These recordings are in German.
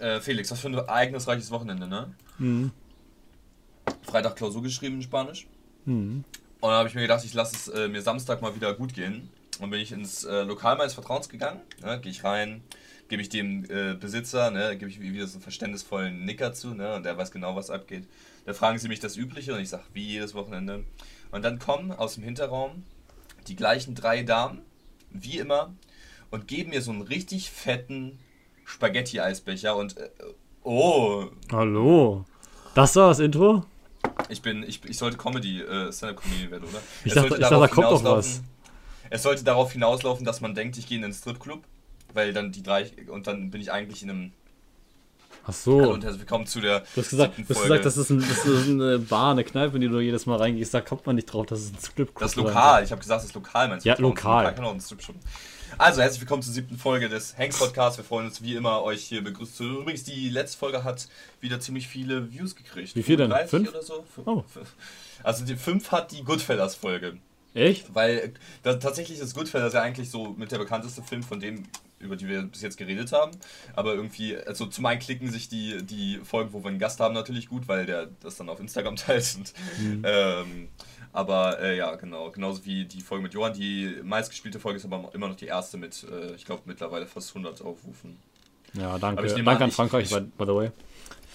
Äh, Felix, was für ein ereignisreiches Wochenende, ne? Mhm. Freitag Klausur geschrieben in Spanisch. Mhm. Und dann habe ich mir gedacht, ich lasse es äh, mir Samstag mal wieder gut gehen. Und bin ich ins äh, Lokal meines Vertrauens gegangen. Ne? Gehe ich rein, gebe ich dem äh, Besitzer, ne? gebe ich wieder so einen verständnisvollen Nicker zu. Ne? Und der weiß genau, was abgeht. Da fragen sie mich das Übliche und ich sage, wie jedes Wochenende. Und dann kommen aus dem Hinterraum die gleichen drei Damen, wie immer, und geben mir so einen richtig fetten Spaghetti-Eisbecher und äh, oh, Hallo. Das war das Intro? ich bin, ich, ich sollte Comedy, äh, Stand-Up-Comedy werden, oder? Ich Es dachte- sollte ich dachte, da kommt noch hinauslaufen- Es sollte darauf hinauslaufen, dass man denkt, ich gehe in einen Stripclub, weil dann die drei, und dann bin ich eigentlich in einem, Ach hallo so. und herzlich willkommen zu der Du hast gesagt, du hast gesagt das, ist ein, das ist eine Bar, eine Kneipe, in die du jedes Mal reingehst. Da kommt man nicht drauf, dass es ein Stripclub Das Lokal, ich habe gesagt, das Lokal meinst du? Ja, Vertrauens- lokal. Kann auch ein Stripclub. Also, herzlich willkommen zur siebten Folge des Hanks Podcasts. Wir freuen uns wie immer, euch hier begrüßt zu. Übrigens, die letzte Folge hat wieder ziemlich viele Views gekriegt. Wie viel denn? 35 Fünf? oder so? Fünf- Oh. Also, die fünf hat die Goodfellas-Folge. Echt? Weil äh, da, tatsächlich ist Goodfellas ja eigentlich so mit der bekannteste Film von dem, über die wir bis jetzt geredet haben. Aber irgendwie, also zum einen klicken sich die, die Folgen, wo wir einen Gast haben, natürlich gut, weil der das dann auf Instagram teilt. Und, ähm, aber äh, ja, genau. Genauso wie die Folge mit Johann. Die meistgespielte Folge ist aber immer noch die erste mit, äh, ich glaube, mittlerweile fast 100 Aufrufen. Ja, danke. Danke an, an ich- Frankreich, ich- by, by the way.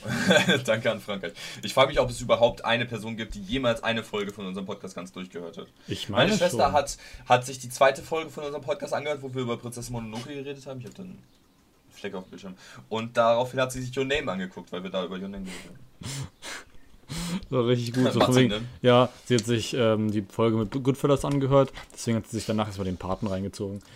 Danke an Frankreich. Ich frage mich, ob es überhaupt eine Person gibt, die jemals eine Folge von unserem Podcast ganz durchgehört hat. Ich meine Meine Schwester schon. hat, hat sich die zweite Folge von unserem Podcast angehört, wo wir über Prinzessin Mononoke geredet haben. Ich habe dann einen Fleck auf dem Bildschirm. Und daraufhin hat sie sich Your Name angeguckt, weil wir da über Your Name geredet haben. So richtig gut. So wegen, ne? Ja, sie hat sich ähm, die Folge mit Goodfellas angehört, deswegen hat sie sich danach erstmal den Paten reingezogen.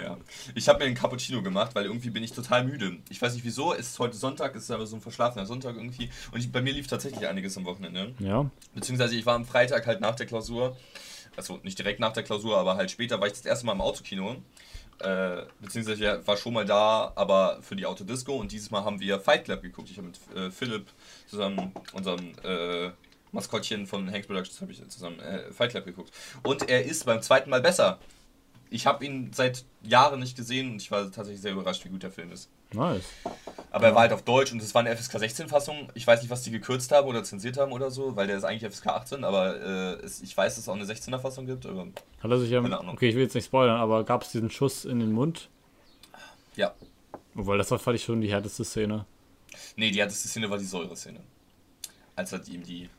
Ja. Ich habe mir einen Cappuccino gemacht, weil irgendwie bin ich total müde. Ich weiß nicht wieso, es ist heute Sonntag, es ist aber so ein verschlafener Sonntag irgendwie. Und ich, bei mir lief tatsächlich einiges am Wochenende. Ja. Beziehungsweise ich war am Freitag halt nach der Klausur, also nicht direkt nach der Klausur, aber halt später war ich das erste Mal im Autokino. Äh, beziehungsweise war schon mal da, aber für die Autodisco und dieses Mal haben wir Fight Club geguckt. Ich habe mit äh, Philipp zusammen, unserem äh, Maskottchen von Hanks Productions, habe ich zusammen äh, Fight Club geguckt. Und er ist beim zweiten Mal besser. Ich habe ihn seit Jahren nicht gesehen und ich war tatsächlich sehr überrascht, wie gut der Film ist. Nice. Aber er war halt auf Deutsch und es war eine FSK 16 Fassung. Ich weiß nicht, was die gekürzt haben oder zensiert haben oder so, weil der ist eigentlich FSK 18, aber äh, es, ich weiß, dass es auch eine 16er Fassung gibt. Aber, Hat er sich ja. Ahnung. Okay, ich will jetzt nicht spoilern, aber gab es diesen Schuss in den Mund? ja. Weil das war, fand ich schon die härteste Szene. Nee, die härteste Szene war die Säure-Szene. Als hat ihm die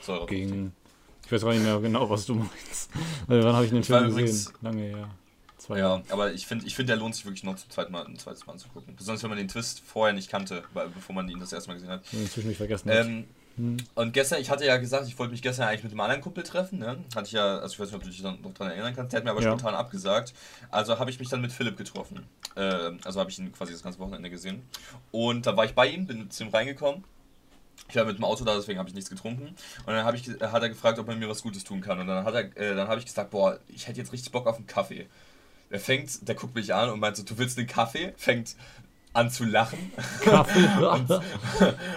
Säure Gegen. Ich weiß gar nicht mehr genau, was du meinst. Also, wann habe ich den Film gesehen? Lange her. Ja, aber ich finde, ich find, der lohnt sich wirklich noch zum zweiten Mal, ein zweites Mal anzugucken. Besonders wenn man den Twist vorher nicht kannte, bevor man ihn das erste Mal gesehen hat. Inzwischen nicht vergessen. Ähm, Und gestern, ich hatte ja gesagt, ich wollte mich gestern eigentlich mit einem anderen Kumpel treffen. Ne? Hatte ich ja, also ich weiß nicht, ob du dich dann noch daran erinnern kannst. Der hat mir aber Ja. spontan abgesagt. Also habe ich mich dann mit Philipp getroffen. Ähm, also habe ich ihn quasi das ganze Wochenende gesehen. Und da war ich bei ihm, bin zu ihm reingekommen. Ich war mit dem Auto da, deswegen habe ich nichts getrunken. Und dann ich, hat er gefragt, ob er mir was Gutes tun kann. Und dann, hat er, äh, dann habe ich gesagt, boah, ich hätte jetzt richtig Bock auf einen Kaffee. Der fängt, der guckt mich an und meint so, du willst einen Kaffee? Fängt an zu lachen und,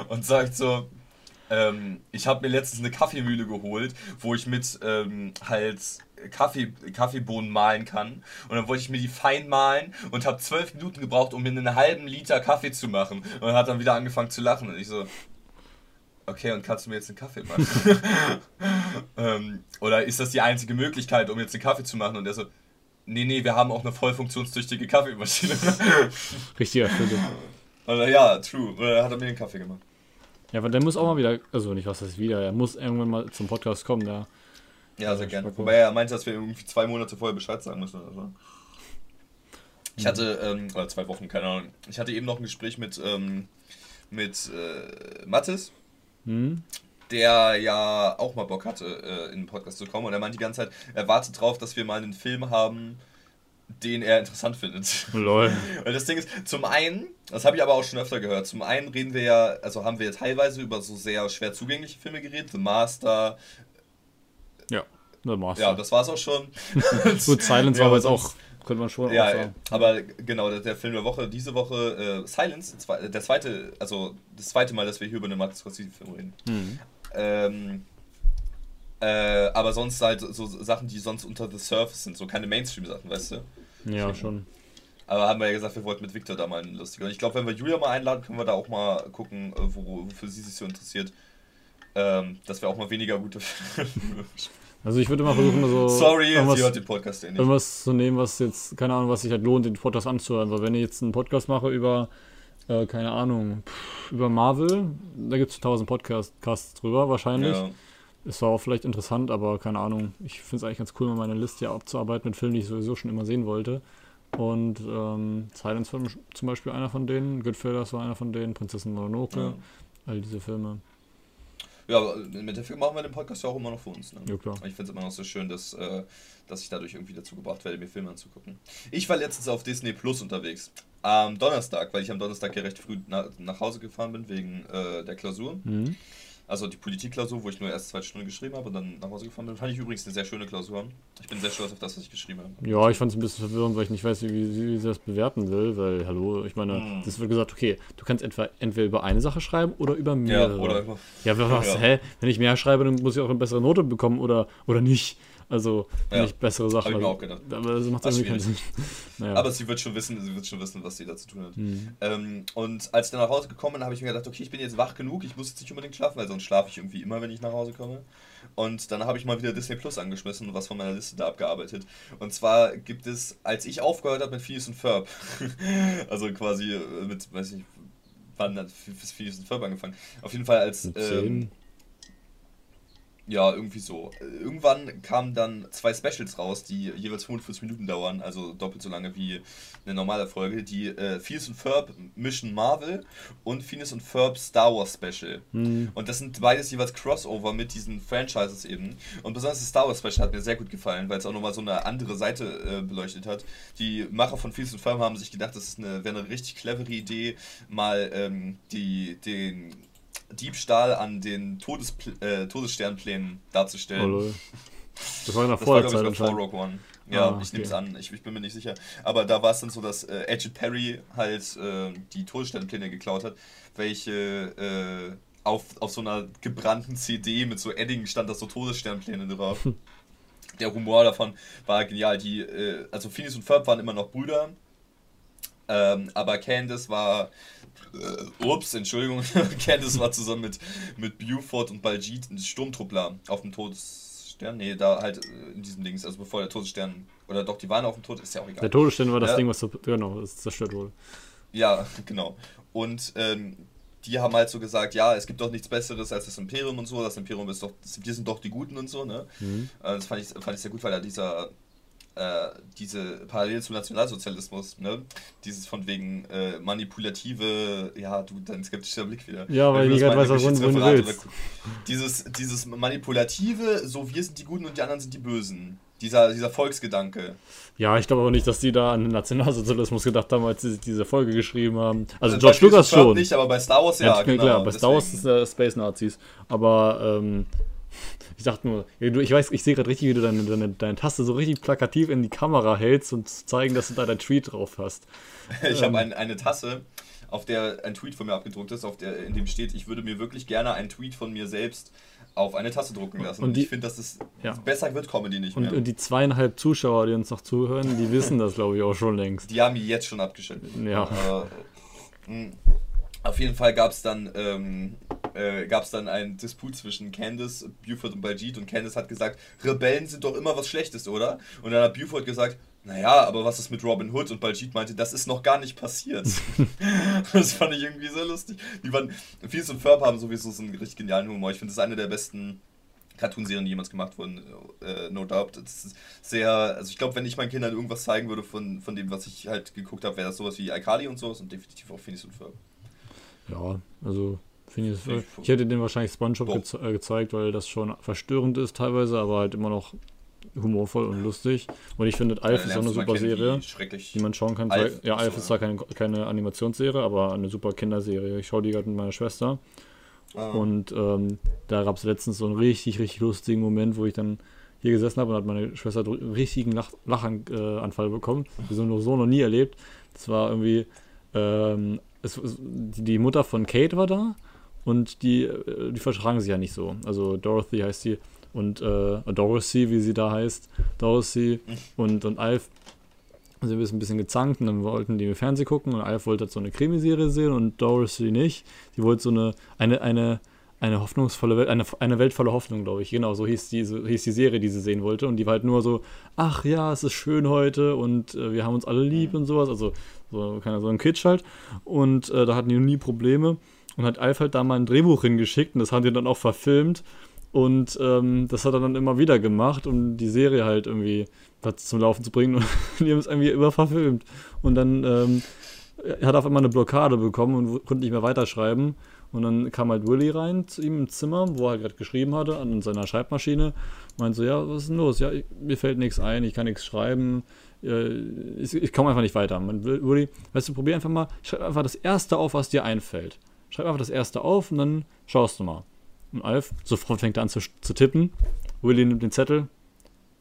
und sagt so, ähm, ich habe mir letztens eine Kaffeemühle geholt, wo ich mit ähm, halt Kaffee, Kaffeebohnen mahlen kann. Und dann wollte ich mir die fein mahlen und habe zwölf Minuten gebraucht, um mir einen halben Liter Kaffee zu machen. Und dann hat dann wieder angefangen zu lachen. Und ich so, okay, und kannst du mir jetzt einen Kaffee machen? ähm, oder ist das die einzige Möglichkeit, um jetzt einen Kaffee zu machen? Und er so, nee, nee, wir haben auch eine voll funktionstüchtige Kaffeemaschine. Richtiger Philipp. er, ja, true. Und dann hat er mir den Kaffee gemacht. Ja, aber der muss auch mal wieder, also nicht was heißt wieder, er muss irgendwann mal zum Podcast kommen, da. Ja, sehr gerne. Wobei er meinte, dass wir irgendwie zwei Monate vorher Bescheid sagen müssen oder so. Ich hatte, ähm, oder zwei Wochen, keine Ahnung. Ich hatte eben noch ein Gespräch mit, ähm, mit äh, Mathis, Hm? Der ja auch mal Bock hatte, äh, in den Podcast zu kommen. Und er meint die ganze Zeit, er wartet drauf, dass wir mal einen Film haben, den er interessant findet. Lol. Weil das Ding ist, zum einen, das habe ich aber auch schon öfter gehört, zum einen reden wir ja, also haben wir teilweise über so sehr schwer zugängliche Filme geredet, The Master, Ja, der Master. ja, das war's auch schon. Gut, Silence Ja, war aber jetzt auch, könnte man schon Ja, auch sagen. aber genau, der, Film der Woche, diese Woche, äh, Silence, zwe- der zweite, also das zweite Mal, dass wir hier über einen Martin Scorsese-Film reden. Hm. Ähm, äh, aber sonst halt so Sachen, die sonst unter the surface sind, so keine Mainstream-Sachen, weißt du? Ja, schon. Aber haben wir ja gesagt, wir wollten mit Victor da mal einen lustigen. Und ich glaube, wenn wir Julia mal einladen, können wir da auch mal gucken, äh, wo, wofür sie sich so interessiert. Ähm, dass wir auch mal weniger gute Filme Also ich würde mal versuchen, so Sorry, irgendwas, sie hört den Podcast ja nicht. irgendwas zu nehmen, was jetzt, keine Ahnung, was sich halt lohnt, den Podcast anzuhören. Weil wenn ich jetzt einen Podcast mache über, äh, keine Ahnung, pff, über Marvel, da gibt es tausend Podcasts drüber wahrscheinlich. Ja. Ist zwar auch vielleicht interessant, aber keine Ahnung. Ich finde es eigentlich ganz cool, mal meine Liste hier abzuarbeiten mit Filmen, die ich sowieso schon immer sehen wollte. Und ähm, Silence Film zum Beispiel einer von denen, Goodfellas war einer von denen, Prinzessin Mononoke, Ja. all diese Filme. Ja, aber im Endeffekt machen wir den Podcast ja auch immer noch für uns. Ne? Ja, klar. Ich finde es immer noch so schön, dass, äh, dass ich dadurch irgendwie dazu gebracht werde, mir Filme anzugucken. Ich war letztens auf Disney Plus unterwegs. Am Donnerstag, weil ich am Donnerstag ja recht früh na, nach Hause gefahren bin wegen äh, der Klausur. Mhm. Also die Politikklausur, wo ich nur erst zwei Stunden geschrieben habe und dann nach Hause gefahren bin. Fand ich übrigens eine sehr schöne Klausur. Ich bin sehr stolz auf das, was ich geschrieben habe. Ja, ich fand es ein bisschen verwirrend, weil ich nicht weiß, wie, wie, sie das bewerten will, weil, hallo, ich meine, Hm. es wird gesagt, okay, du kannst entweder, entweder über eine Sache schreiben oder über Ja, mehrere. oder immer. Ja, was, Ja. hä? Wenn ich mehr schreibe, dann muss ich auch eine bessere Note bekommen oder, oder nicht. Also, wenn Ja, ich bessere Sachen. hab ich mir auch gedacht. Aber das macht Das irgendwie keinen Sinn. Naja. Aber sie wird schon wissen, sie wird schon wissen, was sie da zu tun hat. Mhm. Ähm, und als ich dann nach Hause gekommen bin, habe ich mir gedacht, okay, ich bin jetzt wach genug, ich muss jetzt nicht unbedingt schlafen, weil sonst schlafe ich irgendwie immer, wenn ich nach Hause komme. Und dann habe ich mal wieder Disney Plus angeschmissen und was von meiner Liste da abgearbeitet. Und zwar gibt es, als ich aufgehört habe mit Phineas und Ferb, also quasi äh, mit, weiß ich nicht, wann hat Phineas und Ferb angefangen? Auf jeden Fall als... Mit Ähm? Ja, irgendwie so. Irgendwann kamen dann zwei Specials raus, die jeweils 45 Minuten dauern, also doppelt so lange wie eine normale Folge. Die äh, Phineas und Ferb Mission Marvel und Phineas und Ferb Star Wars Special. Hm. Und das sind beides jeweils Crossover mit diesen Franchises eben. Und besonders das Star Wars Special hat mir sehr gut gefallen, weil es auch nochmal so eine andere Seite äh, beleuchtet hat. Die Macher von Phineas und Ferb haben sich gedacht, das ist eine, wäre eine richtig clevere Idee, mal ähm, die, den Diebstahl an den Todespl äh, Todessternplänen Oh, darzustellen. lol. Das war in der das war, glaube ich, vor. Rogue One. Ja, Ah, ich nehme es okay. an. Ich, ich bin mir nicht sicher. Aber da war es dann so, dass äh, Agent Perry halt äh, die Todessternpläne geklaut hat, welche äh, auf, auf so einer gebrannten CD mit so Edding stand da so Todessternpläne drauf. Der Humor davon war genial. Die, äh, also Phineas und Ferb waren immer noch Brüder. Ähm, aber Candace war. Äh, ups, Entschuldigung. Candace war zusammen mit, mit Buford und Baljeet ein Sturmtruppler auf dem Todesstern. Nee, da halt äh, in diesem Dings, also bevor der Todesstern. Oder doch, die waren auf dem Tod, ist ja auch egal. Der Todesstern war das Ja. Ding, was so, genau, das zerstört wurde. Ja, genau. Und ähm, die haben halt so gesagt, ja, es gibt doch nichts Besseres als das Imperium und so. Das Imperium ist doch, wir sind doch die Guten und so, ne? Mhm. Äh, Das fand ich, fand ich sehr gut, weil da dieser, äh, diese Parallele zum Nationalsozialismus, ne? Dieses von wegen äh, manipulative, ja, du, dein skeptischer Blick wieder. Ja, weil ich gerade weiß, was du willst. Dieses, dieses manipulative, so wir sind die Guten und die anderen sind die Bösen. Dieser, dieser Volksgedanke. Ja, ich glaube aber nicht, dass die da an den Nationalsozialismus gedacht haben, als sie diese Folge geschrieben haben. Also Äh, George Lucas schon. nicht, aber bei Star Wars ja, Ja, genau. klar, bei Star Wars deswegen. ist äh, Space Nazis. Aber ähm, ich dachte nur, ich weiß, ich sehe gerade richtig, wie du deine, deine, deine Taste so richtig plakativ in die Kamera hältst und zu zeigen, dass du da dein Tweet drauf hast. Ich Ähm. habe ein, eine Tasse, auf der ein Tweet von mir abgedruckt ist, auf der, in dem steht, ich würde mir wirklich gerne einen Tweet von mir selbst auf eine Tasse drucken lassen. Und die- ich finde, dass es Ja. besser wird Comedy nicht Und, mehr. und die zweieinhalb Zuschauer, die uns noch zuhören, die wissen das, glaube ich, auch schon längst. die haben jetzt schon abgeschnitten. Ja. Äh. Auf jeden Fall gab es dann, ähm, äh, gab's dann einen Disput zwischen Candace, Buford und Baljeet und Candace hat gesagt, Rebellen sind doch immer was Schlechtes, oder? Und dann hat Buford gesagt, naja, aber was ist mit Robin Hood? Und Baljeet meinte, das ist noch gar nicht passiert. das fand ich irgendwie sehr lustig. Die waren, Phineas und Ferb haben sowieso so einen richtig genialen Humor. Ich finde, das ist eine der besten Cartoonserien, die jemals gemacht wurden, äh, no doubt. Das ist sehr, also ich glaube, wenn ich meinen Kindern irgendwas zeigen würde von, von dem, was ich halt geguckt habe, wäre das sowas wie iCarly und sowas und definitiv auch Phineas und Ferb. Ja, also finde ich, Ich- ich hätte den wahrscheinlich SpongeBob geze äh, gezeigt, weil das schon verstörend ist teilweise, aber halt immer noch humorvoll und lustig. Und ich finde, Alf ist auch eine super Serie, Schrecklich. die man schauen kann. Alf, ja, Alf ist zwar keine, keine Animationsserie, aber eine super Kinderserie. Ich schaue die gerade mit meiner Schwester. Ah. Und ähm, da gab es letztens so einen richtig, richtig lustigen Moment, wo ich dann hier gesessen habe und hat meine Schwester einen richtigen Lach Lachanfall äh, bekommen. Wir sind so noch nie erlebt. Das war irgendwie, ähm, es, die Mutter von Kate war da und die, äh, die vertragen sich ja nicht so. Also Dorothy heißt sie und äh, Dorothy, wie sie da heißt, Dorothy und, und Alf. sind wir ein bisschen gezankt und dann wollten die im Fernsehen gucken und Alf wollte so eine Krimiserie sehen und Dorothy nicht. Die wollte so eine, eine, eine, eine hoffnungsvolle Welt, eine, eine Welt voller Hoffnung, glaube ich. Genau, so hieß, die, so hieß die Serie, die sie sehen wollte. Und die war halt nur so, ach ja, es ist schön heute und äh, wir haben uns alle lieb und sowas. Also so, keine, so ein Kitsch halt. Und äh, da hatten die nie Probleme. Und hat Alf halt da mal ein Drehbuch hingeschickt und das haben die dann auch verfilmt. Und ähm, das hat er dann immer wieder gemacht, um die Serie halt irgendwie zum Laufen zu bringen. Und die haben es irgendwie immer verfilmt. Und dann ähm, er hat auf einmal eine Blockade bekommen und konnte nicht mehr weiterschreiben. Und dann kam halt Willy rein zu ihm im Zimmer, wo er gerade geschrieben hatte, an seiner Schreibmaschine. Meinte so, ja, was ist denn los? Ja, mir fällt nichts ein, ich kann nichts schreiben. Äh, ich, ich komme einfach nicht weiter. Man, Willy, weißt du, probier einfach mal, schreib einfach das Erste auf, was dir einfällt. Schreib einfach das Erste auf und dann schaust du mal. Und Alf sofort fängt er an zu, zu tippen. Willy nimmt den Zettel.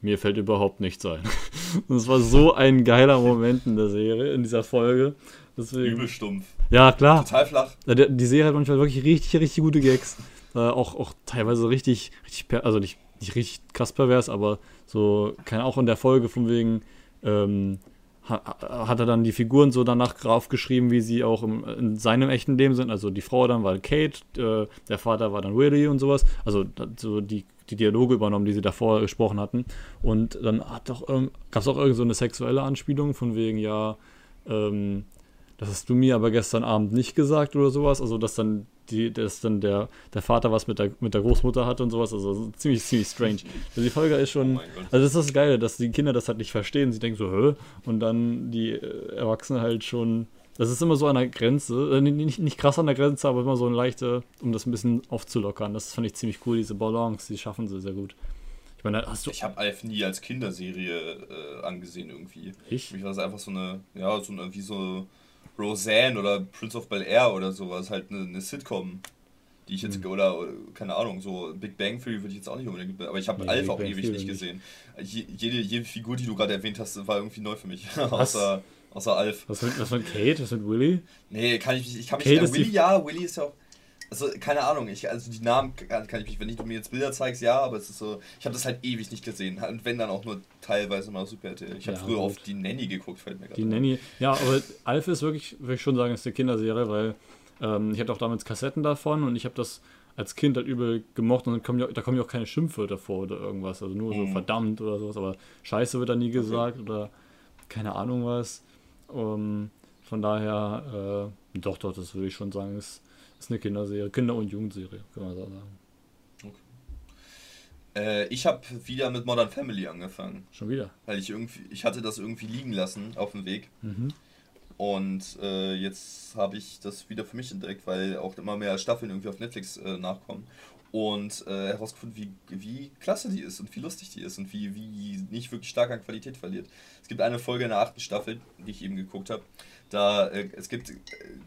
Mir fällt überhaupt nichts ein. Und es war so ein geiler Moment in der Serie, in dieser Folge. Deswegen, Übel stumpf. Ja, klar. Total flach. Die, die Serie hat manchmal wirklich richtig, richtig gute Gags. Äh, auch, auch teilweise richtig, richtig, also nicht, nicht richtig krass pervers, aber so, keine auch in der Folge von wegen, ähm, hat er dann die Figuren so danach draufgeschrieben, wie sie auch im, in seinem echten Leben sind. Also die Frau dann war Kate, äh, der Vater war dann Willie und sowas. Also so die, die Dialoge übernommen, die sie davor gesprochen hatten. Und dann ähm, gab es auch irgend so eine sexuelle Anspielung von wegen, ja, ähm, das hast du mir aber gestern Abend nicht gesagt oder sowas. Also dass dann die, dass dann der, der Vater was mit der, mit der Großmutter hat und sowas. Also ziemlich, ziemlich strange. Also die Folge ist schon. Oh also das ist das Geile, dass die Kinder das halt nicht verstehen. Sie denken so, hä? Und dann die äh, Erwachsenen halt schon. Das ist immer so an der Grenze, äh, nicht, nicht krass an der Grenze, aber immer so eine leichte, um das ein bisschen aufzulockern. Das fand ich ziemlich cool, diese Balance, die schaffen sie sehr gut. Ich meine, hast du. Ich habe Alf nie als Kinderserie äh, angesehen irgendwie. Ich? Für mich war es einfach so eine, ja, so eine, wie so Roseanne oder Prince of Bel Air oder sowas, halt eine, eine Sitcom, die ich jetzt, mhm. oder, oder, keine Ahnung, so Big Bang Theory würde ich jetzt auch nicht unbedingt, aber ich habe nee, Alf auch ewig nicht gesehen. Jede, jede Figur, die du gerade erwähnt hast, war irgendwie neu für mich. außer, außer Alf. Was mit, was mit Kate? Was mit Willy? Nee, kann ich, ich kann mich Kate nicht. Willy, ja, Willy ist ja auch. Also, keine Ahnung, ich, also die Namen kann, kann ich mich, wenn du mir jetzt Bilder zeigst, ja, aber es ist so, ich habe das halt ewig nicht gesehen. Und wenn dann auch nur teilweise mal Super RTL. Ich habe ja, früher gut. auf die Nanny geguckt, fällt mir gerade Die Nanny, ja, aber Alf ist wirklich, würde ich schon sagen, ist eine Kinderserie, weil ähm, ich hatte auch damals Kassetten davon und ich habe das als Kind halt übel gemocht und dann kommen ja, da kommen ja auch keine Schimpfwörter vor oder irgendwas, also nur so mhm. verdammt oder sowas, aber Scheiße wird da nie gesagt okay. oder keine Ahnung was. Um, ähm, von daher, äh, doch, doch, das würde ich schon sagen, ist ist eine Kinderserie, Kinder- und Jugendserie, kann man so sagen. Okay. Äh, ich habe wieder mit Modern Family angefangen. Schon wieder? Weil ich irgendwie, ich hatte das irgendwie liegen lassen auf dem Weg. Mhm. Und äh, jetzt habe ich das wieder für mich entdeckt, weil auch immer mehr Staffeln irgendwie auf Netflix äh, nachkommen. Und äh, herausgefunden, wie, wie klasse die ist und wie lustig die ist und wie, wie nicht wirklich stark an Qualität verliert. Es gibt eine Folge in der achten Staffel, die ich eben geguckt habe. Da, äh, es gibt, äh,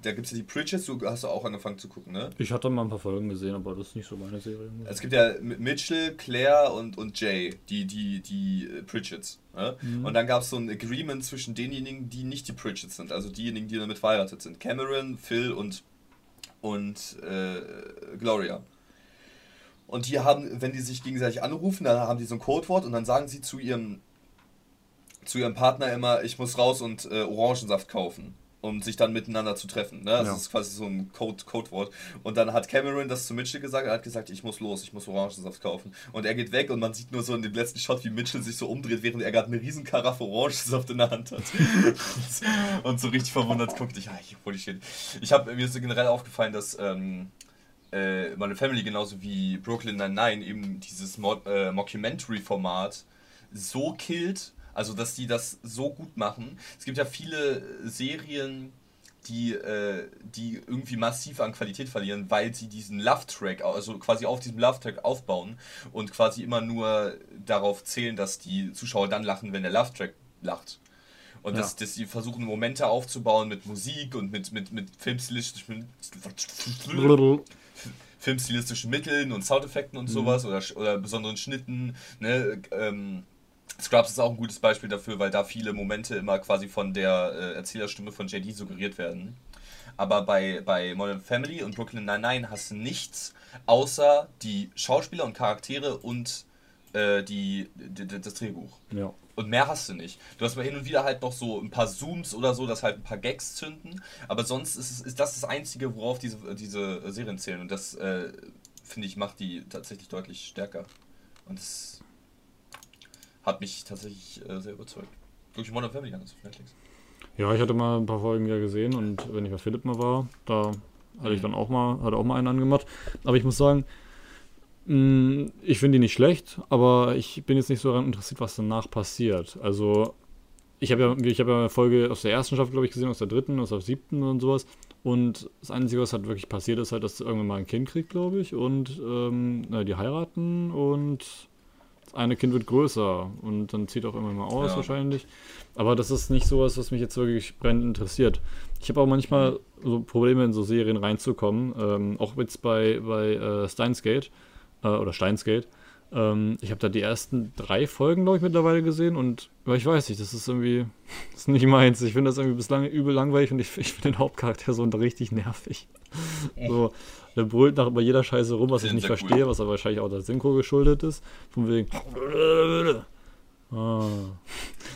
da gibt es ja die Pritchett's, du hast auch angefangen zu gucken, ne? Ich hatte mal ein paar Folgen gesehen, aber das ist nicht so meine Serie. Es gibt ja Mitchell, Claire und, und Jay, die, die, die äh, Pritchett's. Ne? Mhm. Und dann gab es so ein Agreement zwischen denjenigen, die nicht die Pritchett's sind, also diejenigen, die damit verheiratet sind. Cameron, Phil und, und äh, Gloria. Und die haben, wenn die sich gegenseitig anrufen, dann haben die so ein Codewort und dann sagen sie zu ihrem zu ihrem Partner immer, ich muss raus und äh, Orangensaft kaufen, um sich dann miteinander zu treffen. Ne? Das ja. ist quasi so ein Code, Codewort. Und dann hat Cameron das zu Mitchell gesagt, er hat gesagt, ich muss los, ich muss Orangensaft kaufen. Und er geht weg und man sieht nur so in dem letzten Shot, wie Mitchell sich so umdreht, während er gerade eine riesen Karaffe Orangensaft in der Hand hat. und so richtig verwundert guckt, ich, ah, holy shit. Ich habe mir so generell aufgefallen, dass ähm, äh, meine Family genauso wie Brooklyn Nine-Nine eben dieses Mo äh, Mockumentary-Format so killt, also, dass die das so gut machen. Es gibt ja viele Serien, die, äh, die irgendwie massiv an Qualität verlieren, weil sie diesen Love-Track, also quasi auf diesem Love-Track aufbauen und quasi immer nur darauf zählen, dass die Zuschauer dann lachen, wenn der Love-Track lacht. Und ja. dass, dass sie versuchen, Momente aufzubauen mit Musik und mit, mit, mit filmstilistischen, filmstilistischen Mitteln und Soundeffekten und mhm. sowas oder, oder besonderen Schnitten. Ne? Ähm, Scrubs ist auch ein gutes Beispiel dafür, weil da viele Momente immer quasi von der äh, Erzählerstimme von JD suggeriert werden. Aber bei, bei Modern Family und Brooklyn Nine-Nine hast du nichts außer die Schauspieler und Charaktere und äh, die, die, das Drehbuch. Ja. Und mehr hast du nicht. Du hast mal hin und wieder halt noch so ein paar Zooms oder so, dass halt ein paar Gags zünden. Aber sonst ist, es, ist das das Einzige, worauf diese, diese Serien zählen. Und das, äh, finde ich, macht die tatsächlich deutlich stärker. Und das hat mich tatsächlich äh, sehr überzeugt. Durch Modern Family ganz auf Netflix. Ja, ich hatte mal ein paar Folgen ja gesehen und wenn ich bei Philipp mal war, da hatte ich dann auch mal, hatte auch mal einen angemacht. Aber ich muss sagen, mh, ich finde die nicht schlecht, aber ich bin jetzt nicht so daran interessiert, was danach passiert. Also, ich habe ja, ich habe ja eine Folge aus der ersten Staffel, glaube ich, gesehen, aus der dritten, aus der siebten und sowas. Und das Einzige, was halt wirklich passiert ist, halt, dass irgendwann mal ein Kind kriegt, glaube ich, und ähm, na, die heiraten und eine Kind wird größer und dann zieht auch irgendwann mal aus Ja. wahrscheinlich. Aber das ist nicht sowas, was mich jetzt wirklich brennend interessiert. Ich habe auch manchmal so Probleme in so Serien reinzukommen, ähm, auch jetzt bei, bei äh, Steins Gate äh, oder Steins Gate. Ähm, ich habe da die ersten drei Folgen, glaube ich, mittlerweile gesehen und ich weiß nicht, das ist irgendwie das ist nicht meins. Ich finde das irgendwie bislang übel langweilig und ich, ich finde den Hauptcharakter so richtig nervig. So, der brüllt nach bei jeder Scheiße rum, was ich nicht verstehe, cool. was aber wahrscheinlich auch der Synchro geschuldet ist. Von wegen. Ah.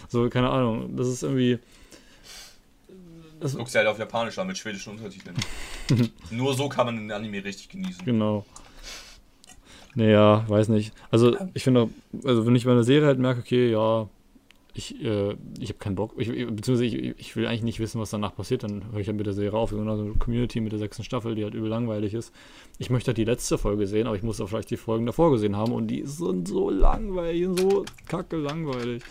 So, keine Ahnung. Das ist irgendwie. Das, Guckst du halt auf Japanisch an mit schwedischen Untertiteln. Nur so kann man den Anime richtig genießen. Genau. Naja, weiß nicht. Also ich finde, auch- also wenn ich bei einer Serie halt merke, okay, ja, ich, äh, ich habe keinen Bock, ich, beziehungsweise ich, ich will eigentlich nicht wissen, was danach passiert, dann höre ich halt mit der Serie auf. So eine Community mit der sechsten Staffel, die halt übel langweilig ist. Ich möchte halt die letzte Folge sehen, aber ich muss auch vielleicht die Folgen davor gesehen haben und die sind so langweilig, so kacke langweilig.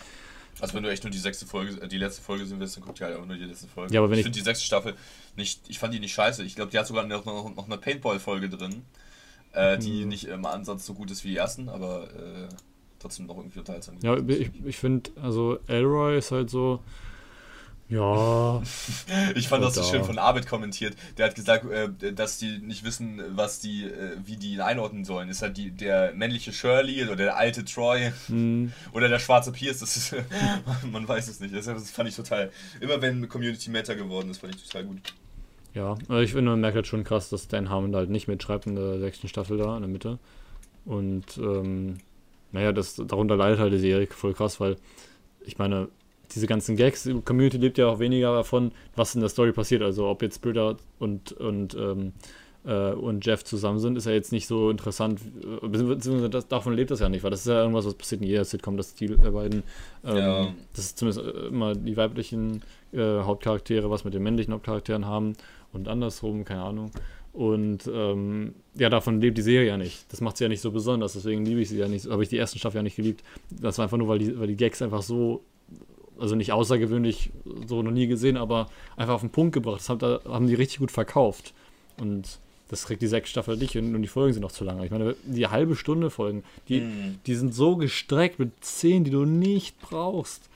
Also wenn du echt nur die sechste Folge, äh, die letzte Folge sehen willst, dann guck dir halt auch nur die letzte Folge. Ja, aber wenn ich ich- finde die sechste Staffel nicht, ich fand die nicht scheiße. Ich glaube, die hat sogar noch, noch, noch eine Paintball-Folge drin, äh, die Hm. nicht im Ansatz so gut ist wie die ersten, aber äh, trotzdem noch irgendwie unterhaltsam. Ja, ich, ich finde, also Elroy ist halt so, ja, Ich fand das so schön von Arbeit kommentiert. Der hat gesagt, äh, dass die nicht wissen, was die, äh, wie die ihn einordnen sollen. Ist halt die, der männliche Shirley oder der alte Troy hm, oder der schwarze Pierce. Das ist, man weiß es nicht. Das, fand ich total. Immer wenn Community Meta geworden ist, fand ich total gut. Ja, also ich finde, man merkt halt schon krass, dass Dan Harmon halt nicht mitschreibt in der sechsten Staffel da in der Mitte. Und ähm, naja, das, darunter leidet halt die Serie voll krass, weil ich meine, diese ganzen Gags, die Community lebt ja auch weniger davon, was in der Story passiert. Also ob jetzt Britta und, und, ähm, äh, und Jeff zusammen sind, ist ja jetzt nicht so interessant, beziehungsweise das, davon lebt das ja nicht, weil das ist ja irgendwas, was passiert in jeder Sitcom, dass die äh, beiden, ähm, Ja. das ist zumindest äh, immer die weiblichen äh, Hauptcharaktere, was mit den männlichen Hauptcharakteren haben und andersrum, keine Ahnung. Und ähm, ja, davon lebt die Serie ja nicht. Das macht sie ja nicht so besonders, deswegen liebe ich sie ja nicht. Habe ich die ersten Staffel ja nicht geliebt. Das war einfach nur, weil die, weil die Gags einfach so, also nicht außergewöhnlich, so noch nie gesehen, aber einfach auf den Punkt gebracht. Das haben, da haben die richtig gut verkauft. Und das kriegt die sechs Staffel nicht und, und die Folgen sind noch zu lang. Ich meine, die halbe Stunde Folgen, die, Mhm. die sind so gestreckt mit Szenen, die du nicht brauchst.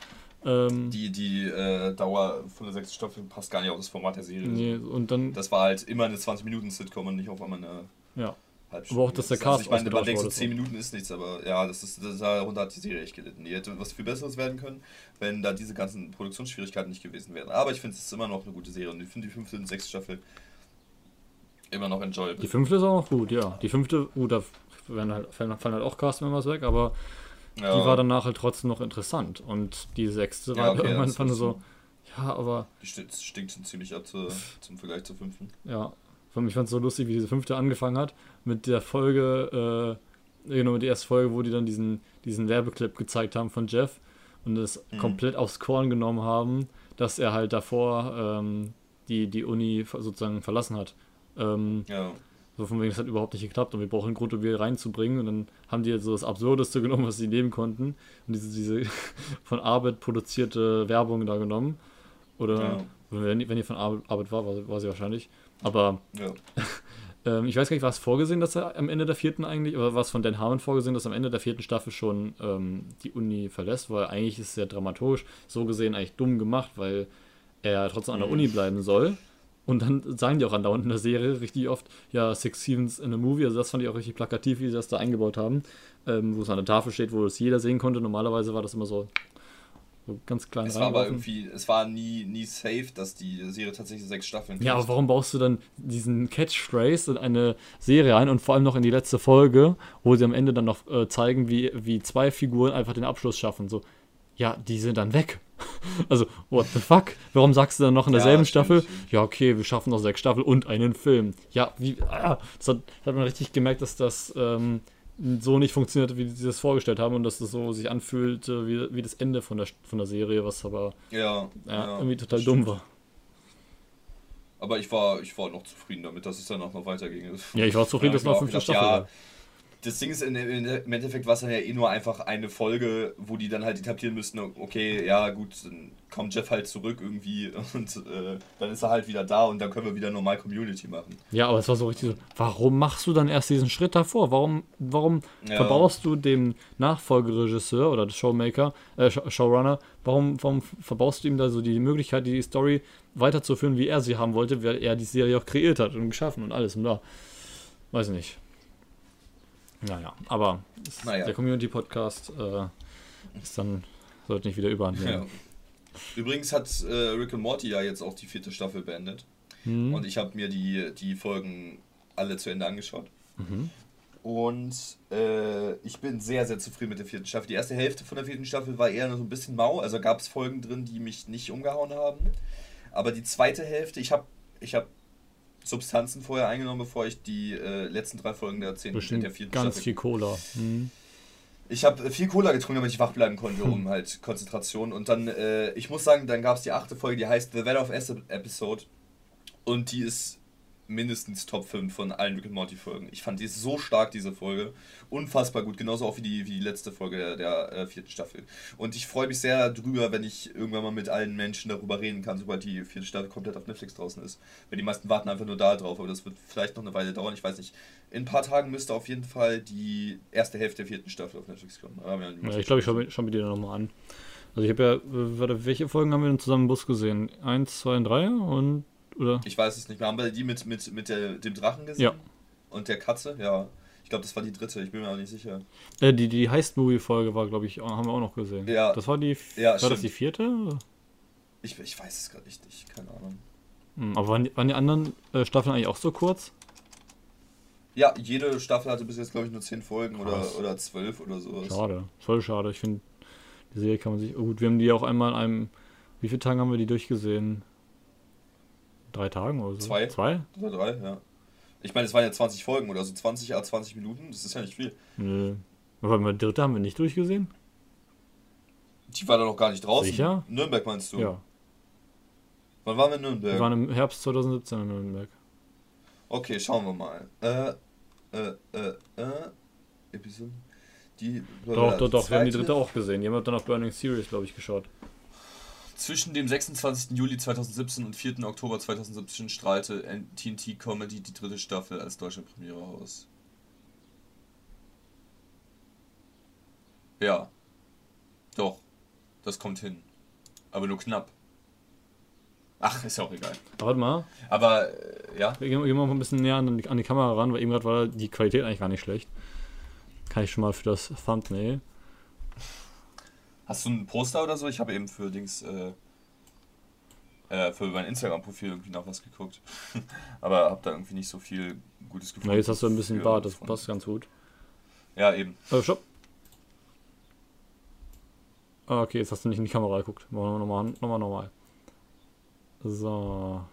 Ähm, Die, die äh, Dauer von der sechsten Staffel passt gar nicht auf das Format der Serie. nee, und dann, Das war halt immer eine 20-Minuten-Sitcom und nicht auf einmal eine ja. halbe Aber auch, dass der Also Cast ich meine, man denkt so wurde, 10 Minuten ist nichts, aber ja, das ist, das, darunter hat die Serie echt gelitten. Die hätte was viel Besseres werden können, wenn da diese ganzen Produktionsschwierigkeiten nicht gewesen wären. Aber ich finde, es ist immer noch eine gute Serie und ich finde die fünfte und sechste Staffel immer noch enjoyable. Die fünfte ist auch noch gut, ja. Die fünfte, gut, da werden halt, fallen fallen halt auch Cast-Members weg, aber ja, die war danach halt trotzdem noch interessant. Und die sechste Ja, war okay, irgendwann ist so, ja, aber die stinkt, stinkt schon ziemlich ab zu, zum Vergleich zur fünften. ja. Ich fand es so lustig, wie diese fünfte angefangen hat mit der Folge, äh, genau, die erste Folge, wo die dann diesen, diesen Werbeclip gezeigt haben von Jeff und es Mhm. komplett aufs Korn genommen haben, dass er halt davor ähm, die, die Uni sozusagen verlassen hat. Ähm, Ja, So von wegen, das hat überhaupt nicht geklappt und wir brauchen einen Grund, um wieder reinzubringen. Und dann haben die jetzt so das Absurdeste genommen, was sie nehmen konnten. Und diese, diese von Arbeit produzierte Werbung da genommen. Oder Ja. wenn, wenn die von Arbeit, Arbeit war, war, war sie wahrscheinlich. Aber ja. ähm, ich weiß gar nicht, war es vorgesehen, dass er am Ende der vierten eigentlich, oder war es von Dan Harmon vorgesehen, dass am Ende der vierten Staffel schon ähm, die Uni verlässt? Weil eigentlich ist es ja dramaturgisch so gesehen eigentlich dumm gemacht, weil er trotzdem an der Mhm. Uni bleiben soll. Und dann sagen die auch andauernd in der Serie richtig oft, ja, Six Seasons in a Movie. Also das fand ich auch richtig plakativ, wie sie das da eingebaut haben. Ähm, wo es an der Tafel steht, wo es jeder sehen konnte. Normalerweise war das immer so, so ganz klein Es war aber irgendwie, es war nie, nie safe, dass die Serie tatsächlich sechs Staffeln Ja, aber warum baust du dann diesen Catchphrase in eine Serie ein und vor allem noch in die letzte Folge, wo sie am Ende dann noch äh, zeigen, wie, wie zwei Figuren einfach den Abschluss schaffen? So, ja, die sind dann weg. Also, what the fuck? Warum sagst du dann noch in derselben Ja, Staffel, ja, okay, wir schaffen noch sechs Staffeln und einen Film. Ja, wie, ah, das hat, hat man richtig gemerkt, dass das ähm, so nicht funktioniert, wie sie das vorgestellt haben und dass das so sich anfühlt äh, wie, wie das Ende von der, von der Serie, was aber Ja, ja, irgendwie total dumm war. Aber ich war, ich war noch zufrieden damit, dass es danach noch weiterging. Ja, ich war zufrieden, dass noch ich fünfte auch Staffel gedacht, war. Das Ding ist, in, in, im Endeffekt war es dann ja eh nur einfach eine Folge, wo die dann halt etablieren müssten, okay, ja gut, dann kommt Jeff halt zurück irgendwie und äh, dann ist er halt wieder da und dann können wir wieder normal Community machen. Ja, aber es war so richtig so, warum machst du dann erst diesen Schritt davor? Warum, warum Ja. verbaust du dem Nachfolgeregisseur oder Showmaker, äh, Show- Showrunner, warum, warum verbaust du ihm da so die Möglichkeit, die Story weiterzuführen, wie er sie haben wollte, weil er die Serie auch kreiert hat und geschaffen und alles und da. Weiß nicht. Naja, aber Naja. der Community-Podcast äh, ist dann, sollte nicht wieder überhand Ja. nehmen. Übrigens hat äh, Rick and Morty ja jetzt auch die vierte Staffel beendet. Mhm. Und ich habe mir die, die Folgen alle zu Ende angeschaut. Mhm. Und äh, ich bin sehr, sehr zufrieden mit der vierten Staffel. Die erste Hälfte von der vierten Staffel war eher so ein bisschen mau. Also gab es Folgen drin, die mich nicht umgehauen haben. Aber die zweite Hälfte, ich habe ich hab Substanzen vorher eingenommen, bevor ich die äh, letzten drei Folgen der, zehnten, Bestimmt der vierten ganz Staffel viel Cola. Mhm. ich habe viel Cola getrunken, damit ich wach bleiben konnte, um halt Konzentration. Und dann, äh, ich muss sagen, dann gab es die achte Folge, die heißt The Weather of S Episode. Und die ist mindestens Top 5 von allen Rick and Morty Folgen. Ich fand die so stark, diese Folge. Unfassbar gut, genauso auch wie die, wie die letzte Folge der, der äh, vierten Staffel. Und ich freue mich sehr drüber, wenn ich irgendwann mal mit allen Menschen darüber reden kann, sobald die vierte Staffel komplett auf Netflix draußen ist. Weil die meisten warten einfach nur da drauf, aber das wird vielleicht noch eine Weile dauern, ich weiß nicht. In ein paar Tagen müsste auf jeden Fall die erste Hälfte der vierten Staffel auf Netflix kommen. Ja, ich glaube, ich schaue mir, schau mir die dann nochmal an. Also ich habe ja, warte, welche Folgen haben wir denn zusammen im Bus gesehen? Eins, zwei und drei und, oder? Ich weiß es nicht mehr. Haben wir die mit, mit, mit der, dem Drachen gesehen? Ja. Und der Katze? Ja. Ich glaube, das war die dritte. Ich bin mir auch nicht sicher. Äh, die, die Heist-Movie-Folge war, glaube ich, haben wir auch noch gesehen. Ja. Das war die, Ja, war das die vierte? Ich, ich weiß es gerade nicht. Ich, keine Ahnung. Hm, aber waren die, waren die anderen äh, Staffeln eigentlich auch so kurz? Ja, jede Staffel hatte bis jetzt, glaube ich, nur zehn Folgen oder, Krass. oder zwölf oder sowas. Schade, voll schade. Ich finde, die Serie kann man sich. Oh gut, wir haben die auch einmal in einem. Wie viele Tagen haben wir die durchgesehen? Drei Tagen oder so? Zwei. Zwei? Oder drei, ja. Ich meine, es waren ja 20 Folgen oder so 20 a 20 Minuten. Das ist ja nicht viel. Nö. Aber die dritte haben wir nicht durchgesehen? Die war da noch gar nicht draußen. Sicher? Nürnberg meinst du? Ja. Wann waren wir in Nürnberg? Wir waren im Herbst 2017 in Nürnberg. Okay, schauen wir mal. Äh, äh, äh, äh. Episoden. Die. Doch, doch, doch. Wir haben die dritte auch gesehen. Die haben dann auf Burning Series, glaube ich, geschaut. Zwischen dem 26. Juli 2017 und 4. Oktober 2017 strahlte TNT Comedy die dritte Staffel als deutsche Premiere aus. Ja. Doch. Das kommt hin. Aber nur knapp. Ach, ist ja auch egal. Warte mal, Aber, äh, ja. wir gehen, gehen mal ein bisschen näher an die, an die Kamera ran, weil eben gerade war die Qualität eigentlich gar nicht schlecht. Kann ich schon mal für das Thumbnail. Hast du ein Poster oder so? Ich habe eben für Dings, äh, äh, für mein Instagram-Profil irgendwie nach was geguckt. Aber habe da irgendwie nicht so viel Gutes gefunden. Na, jetzt hast du ein bisschen Bart, das passt ganz gut. Ja, eben. Oh, stopp. Ah, okay, jetzt hast du nicht in die Kamera geguckt. Machen wir nochmal, nochmal, nochmal. So.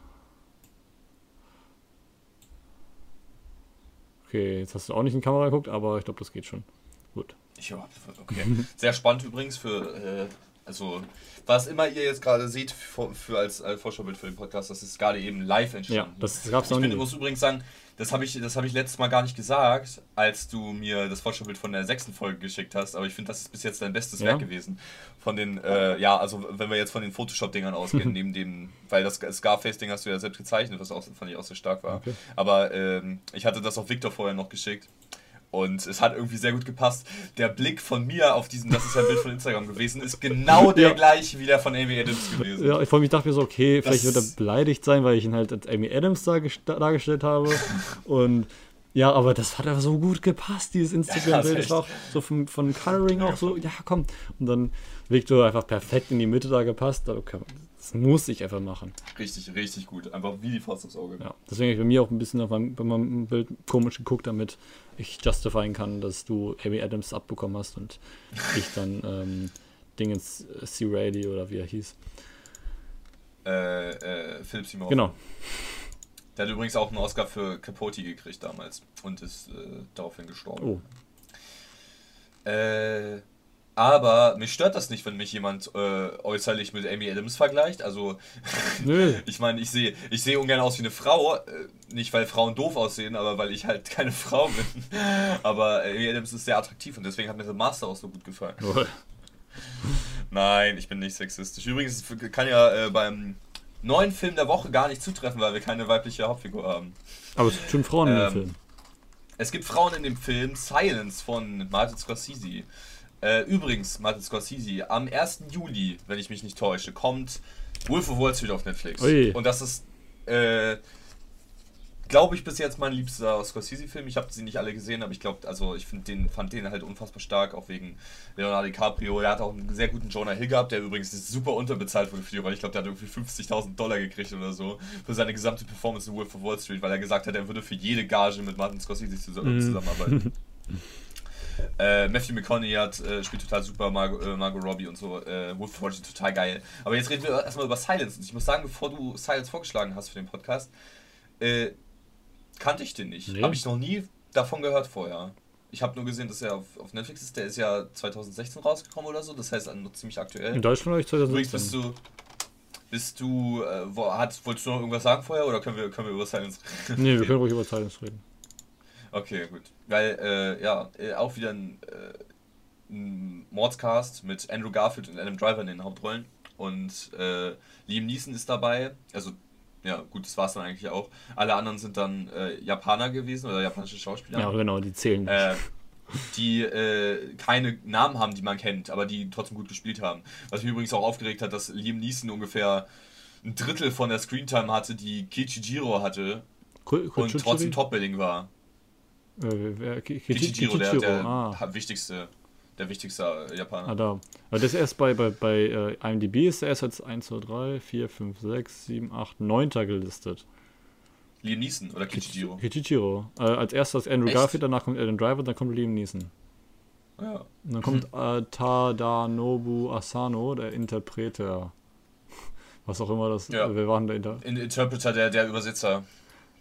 Okay, jetzt hast du auch nicht in die Kamera geguckt, aber ich glaube, das geht schon. Gut. Ja, okay. Sehr spannend übrigens für, äh, also, was immer ihr jetzt gerade seht für, für als, als Vorschaubild für den Podcast, das ist gerade eben live Ja, entstanden. das gab's ich noch bin, nie. muss übrigens sagen, das habe ich, das hab ich letztes Mal gar nicht gesagt, als du mir das Vorschaubild von der sechsten Folge geschickt hast, aber ich finde, das ist bis jetzt dein bestes Ja. Werk gewesen. Von den, äh, ja, also wenn wir jetzt von den Photoshop-Dingern ausgehen, neben dem, weil das Scarface-Ding hast du ja selbst gezeichnet, was auch, fand ich auch sehr stark war. Okay. Aber ähm, ich hatte das auch Victor vorher noch geschickt. Und es hat irgendwie sehr gut gepasst. Der Blick von mir auf diesen, das ist ja ein Bild von Instagram gewesen, ist genau der Ja. gleiche wie der von Amy Adams gewesen. Ja, ich vor mich dachte mir so, okay, vielleicht Das- wird er beleidigt sein, weil ich ihn halt als Amy Adams dargest dargestellt habe. Und ja, aber das hat einfach so gut gepasst, dieses Instagram-Bild. Ja, Das war auch so vom, von Coloring auch so, ja komm. Und dann Victor einfach perfekt in die Mitte da gepasst. Da, Okay, das muss ich einfach machen. Richtig, richtig gut. Einfach wie die Faust aufs Auge. Ja, deswegen habe ich bei mir auch ein bisschen auf meinem, bei meinem Bild komisch geguckt, damit ich justifieren kann, dass du Amy Adams abbekommen hast und ich dann ähm, Dingens äh, C. Reilly oder wie er hieß. Äh, äh, Philip Seymour. Genau. Der hat übrigens auch einen Oscar für Capote gekriegt damals und ist äh, daraufhin gestorben. Oh. Äh, aber mich stört das nicht, wenn mich jemand äh, äußerlich mit Amy Adams vergleicht. Also, Nö. ich meine, ich sehe ich sehe ungern aus wie eine Frau. Äh, nicht, weil Frauen doof aussehen, aber weil ich halt keine Frau bin. Aber Amy Adams ist sehr attraktiv und deswegen hat mir The Master auch so gut gefallen. Nein, ich bin nicht sexistisch. Übrigens kann ja äh, beim neuen Film der Woche gar nicht zutreffen, weil wir keine weibliche Hauptfigur haben. Aber es sind schon Frauen in dem Ähm, Film. Es gibt Frauen in dem Film Silence von Martin Scorsese. Äh, übrigens, Martin Scorsese, am 1. Juli, wenn ich mich nicht täusche, kommt Wolf of Wall Street auf Netflix. Ui. Und das ist, äh, glaube ich, bis jetzt mein liebster Scorsese-Film. Ich habe sie nicht alle gesehen, aber ich glaube, also ich den, fand den halt unfassbar stark, auch wegen Leonardo DiCaprio. Er hat auch einen sehr guten Jonah Hill gehabt, der übrigens super unterbezahlt wurde für die Rolle. Ich glaube, der hat irgendwie 50.000 Dollar gekriegt oder so für seine gesamte Performance in Wolf of Wall Street, weil er gesagt hat, er würde für jede Gage mit Martin Scorsese Mhm. Äh, Matthew McConaughey hat, äh, spielt total super, Margot, äh, Margot Robbie und so. Äh, Wolf Street total geil. Aber jetzt reden wir erstmal über Silence. Und ich muss sagen, bevor du Silence vorgeschlagen hast für den Podcast, äh, kannte ich den nicht. Nee. Habe ich noch nie davon gehört vorher. Ich habe nur gesehen, dass er auf, auf Netflix ist. Der ist ja 2016 rausgekommen oder so. Das heißt, noch ziemlich aktuell. In Deutschland habe ich Übrigens 2017. bist du. Bist du. Äh, wo, hat, wolltest du noch irgendwas sagen vorher oder können wir, können wir über Silence reden? Nee, wir können ruhig über Silence reden. Okay, gut. Weil, äh, ja, äh, auch wieder ein, äh, ein Mordscast mit Andrew Garfield und Adam Driver in den Hauptrollen. Und äh, Liam Neeson ist dabei. Also, ja, gut, das war es dann eigentlich auch. Alle anderen sind dann äh, Japaner gewesen oder japanische Schauspieler. Ja, genau, die zählen. Äh, die äh, keine Namen haben, die man kennt, aber die trotzdem gut gespielt haben. Was mich übrigens auch aufgeregt hat, dass Liam Neeson ungefähr ein Drittel von der Screentime hatte, die Kichijiro hatte Ku- Ku- und trotzdem Top-Billing war. Äh, Kichijiro, der, Kichijiro, der ah. wichtigste, der wichtigste äh, Ah, Japaner. da. Aber das ist erst bei, bei, bei äh, IMDb ist er erst als 1, 2, 3, 4, 5, 6, 7, 8, 9. gelistet. Liam Neeson oder Kichijiro. Kichichiro. Äh, als erstes Andrew Echt? Garfield, danach kommt Adam Driver, dann kommt Liam Neeson. Ja. Und dann kommt äh, Tadanobu Asano, der Interpreter. Was auch immer das Ja. äh, Wer war denn der Inter In Interpreter, der, der Übersetzer,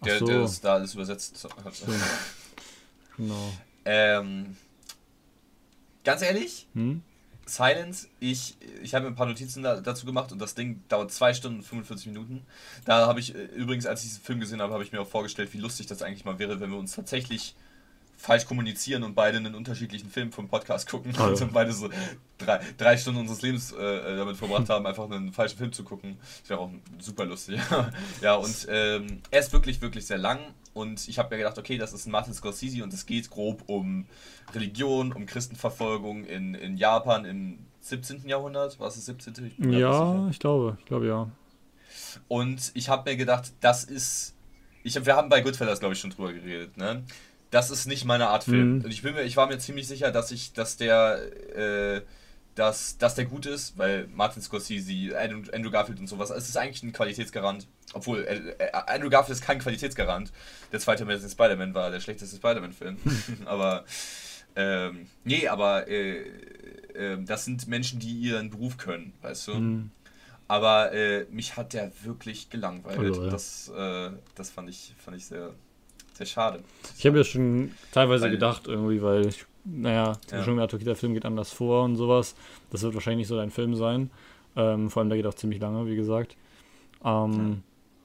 der, so. der das da alles übersetzt hat. Stimmt. Genau. Ähm, ganz ehrlich, Hm? Silence, ich, ich habe mir ein paar Notizen da, dazu gemacht und das Ding dauert 2 Stunden und 45 Minuten. Da habe ich, äh, übrigens, als ich diesen Film gesehen habe, habe ich mir auch vorgestellt, wie lustig das eigentlich mal wäre, wenn wir uns tatsächlich falsch kommunizieren und beide einen unterschiedlichen Film vom Podcast gucken ja. und beide so drei, drei Stunden unseres Lebens äh, damit verbracht haben, einfach einen falschen Film zu gucken. Das wäre auch super lustig. ja, und ähm, er ist wirklich, wirklich sehr lang und ich habe mir gedacht, okay, das ist ein Martin Scorsese und es geht grob um Religion, um Christenverfolgung in, in Japan im 17. Jahrhundert. War es das 17.? Ich Ja, ich glaube, ich glaube ja. Und ich habe mir gedacht, das ist. Ich, wir haben bei Goodfellas, glaube ich, schon drüber geredet, ne? Das ist nicht meine Art Film. Mhm. Und ich, bin mir, ich war mir ziemlich sicher, dass ich, dass der, äh, dass, dass der gut ist, weil Martin Scorsese, Andrew, Garfield und sowas, es ist eigentlich ein Qualitätsgarant. Obwohl, äh, äh, Andrew Garfield ist kein Qualitätsgarant. Der zweite Amazing Spider-Man war der schlechteste Spider-Man-Film. aber, ähm, nee, aber, äh, äh, das sind Menschen, die ihren Beruf können, weißt du? Hm. Aber äh, mich hat der wirklich gelangweilt. Also, ja. Das, äh, das fand ich, fand ich sehr, sehr schade. Ich habe ja schon teilweise Weil- gedacht, irgendwie, weil ich, naja, Ja. ja. der Film geht anders vor und sowas. Das wird wahrscheinlich nicht so dein Film sein. Ähm, vor allem, der geht auch ziemlich lange, wie gesagt. Ähm,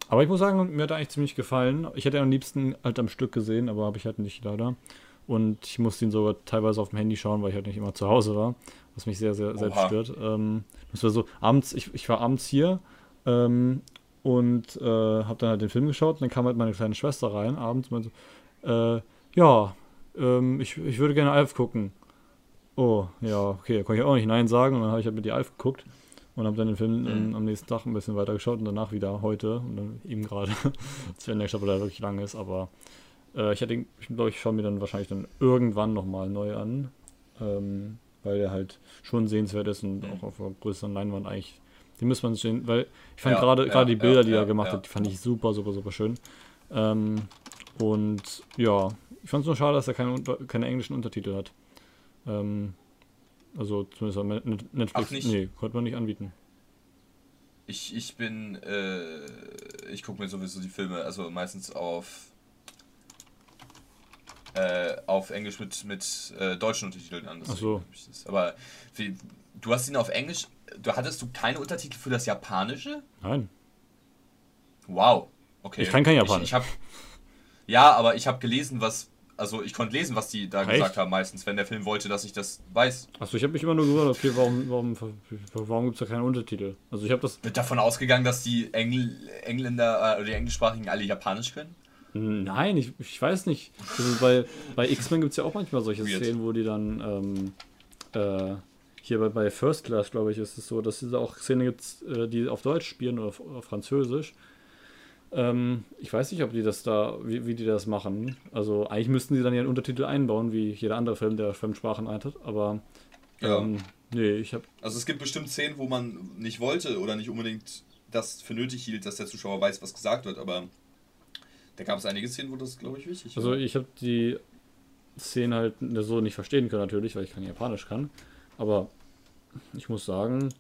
Aber ich muss sagen, mir hat er eigentlich ziemlich gefallen. Ich hätte ihn am liebsten halt am Stück gesehen, aber habe ich halt nicht leider. Und ich musste ihn sogar teilweise auf dem Handy schauen, weil ich halt nicht immer zu Hause war, was mich sehr, sehr selbst Oha. stört. Ähm, das war so, abends, ich, ich war abends hier ähm, und äh, habe dann halt den Film geschaut und dann kam halt meine kleine Schwester rein, abends und meinte so, äh, ja, ähm, ich, ich würde gerne Alf gucken. Oh, ja, okay, da konnte ich auch nicht Nein sagen und dann habe ich halt mit die Alf geguckt und habe dann den Film Mhm. ähm, am nächsten Tag ein bisschen weiter geschaut und danach wieder heute und dann eben gerade, als wenn der Staffel da wirklich lang ist, aber äh, ich ich glaube, ich schaue mir dann wahrscheinlich dann irgendwann nochmal neu an, ähm, weil der halt schon sehenswert ist und Mhm. auch auf einer größeren Leinwand eigentlich, den muss man sehen, weil ich fand Ja, gerade ja, gerade die ja, Bilder, die ja, er gemacht hat, die fand ich super, super, super schön. Ähm, und ja, ich fand es nur schade, dass er keine, keine englischen Untertitel hat. Ähm, Also zumindest auf Net- Netflix. Ach, nicht? Nee, konnte man nicht anbieten. Ich, ich bin, äh, ich gucke mir sowieso die Filme, also meistens auf, äh, auf Englisch mit, mit äh, deutschen Untertiteln an. deswegen so. Aber wie, du hast ihn auf Englisch, du hattest du keine Untertitel für das Japanische? Nein. Wow. Okay. Ich kann kein Japanisch. Ich, ich hab, ja, aber ich habe gelesen, was, also ich konnte lesen, was die da Echt? gesagt haben meistens, wenn der Film wollte, dass ich das weiß. Achso, ich habe mich immer nur gewundert, okay, warum, warum, warum gibt es da keine Untertitel? Also ich habe das. Wird davon ausgegangen, dass die Engl Engländer äh, oder die Englischsprachigen alle Japanisch können? Nein, ich, ich weiß nicht. Also bei, bei X-Men gibt es ja auch manchmal solche Weird. Szenen, wo die dann ähm, äh, hier bei, bei First Class, glaube ich, ist es so, dass es auch Szenen gibt, äh, die auf Deutsch spielen oder auf Französisch. Ähm, ich weiß nicht, ob die das da, wie, wie die das machen. Also eigentlich müssten sie dann ja einen Untertitel einbauen, wie jeder andere Film, der Fremdsprachen hat. Aber Ja. ähm, nee, ich habe Also es gibt bestimmt Szenen, wo man nicht wollte oder nicht unbedingt das für nötig hielt, dass der Zuschauer weiß, was gesagt wird, aber da gab es einige Szenen, wo das, glaube ich, wichtig Also war. ich habe die Szene halt so nicht verstehen können natürlich, weil ich kein Japanisch kann. Aber ich muss sagen,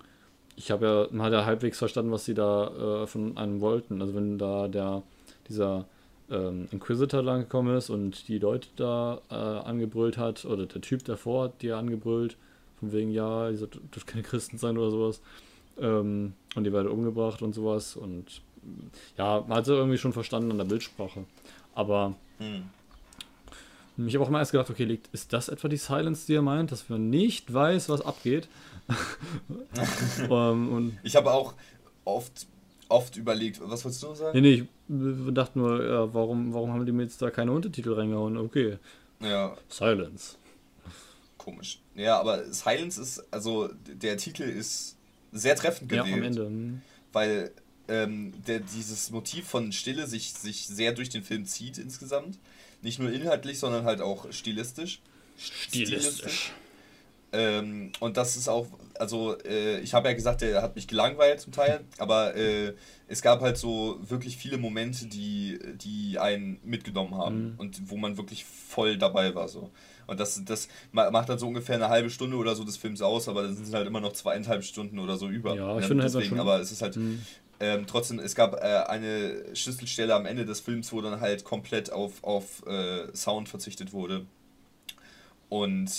ich habe ja, man hat ja halbwegs verstanden, was sie da äh, von einem wollten. Also wenn da der dieser ähm, Inquisitor lang gekommen ist und die Leute da äh, angebrüllt hat, oder der Typ davor hat die angebrüllt, von wegen, ja, ihr dürft keine Christen sein oder sowas. Ähm, und die werden umgebracht und sowas. Und ja, man hat sie irgendwie schon verstanden an der Bildsprache. Aber Hm. Ich habe auch mal erst gedacht, okay, liegt, ist das etwa die Silence, die er meint, dass man nicht weiß, was abgeht? ähm, und Ich habe auch oft, oft überlegt, was wolltest du noch sagen? nee, nee, ich dachte nur, ja, warum, warum haben die mir jetzt da keine Untertitel reingehauen? Okay, Ja, Silence. komisch. Ja, aber Silence ist, also der Titel ist sehr treffend Ja, gewählt. am Ende. hm. weil ähm, der, dieses Motiv von Stille sich, sich sehr durch den Film zieht insgesamt. Nicht nur inhaltlich, sondern halt auch stilistisch. Ähm, und das ist auch, also äh, ich habe ja gesagt, der hat mich gelangweilt zum Teil, aber äh, es gab halt so wirklich viele Momente, die, die einen mitgenommen haben Mhm. und wo man wirklich voll dabei war. So. Und das, das ma- macht dann so ungefähr eine halbe Stunde oder so des Films aus, aber dann sind halt immer noch zweieinhalb Stunden oder so über. Ja, ich Ne? finde halt schon- aber es ist halt Hm. Ähm, trotzdem, es gab äh, eine Schlüsselstelle am Ende des Films, wo dann halt komplett auf, auf äh, Sound verzichtet wurde. Und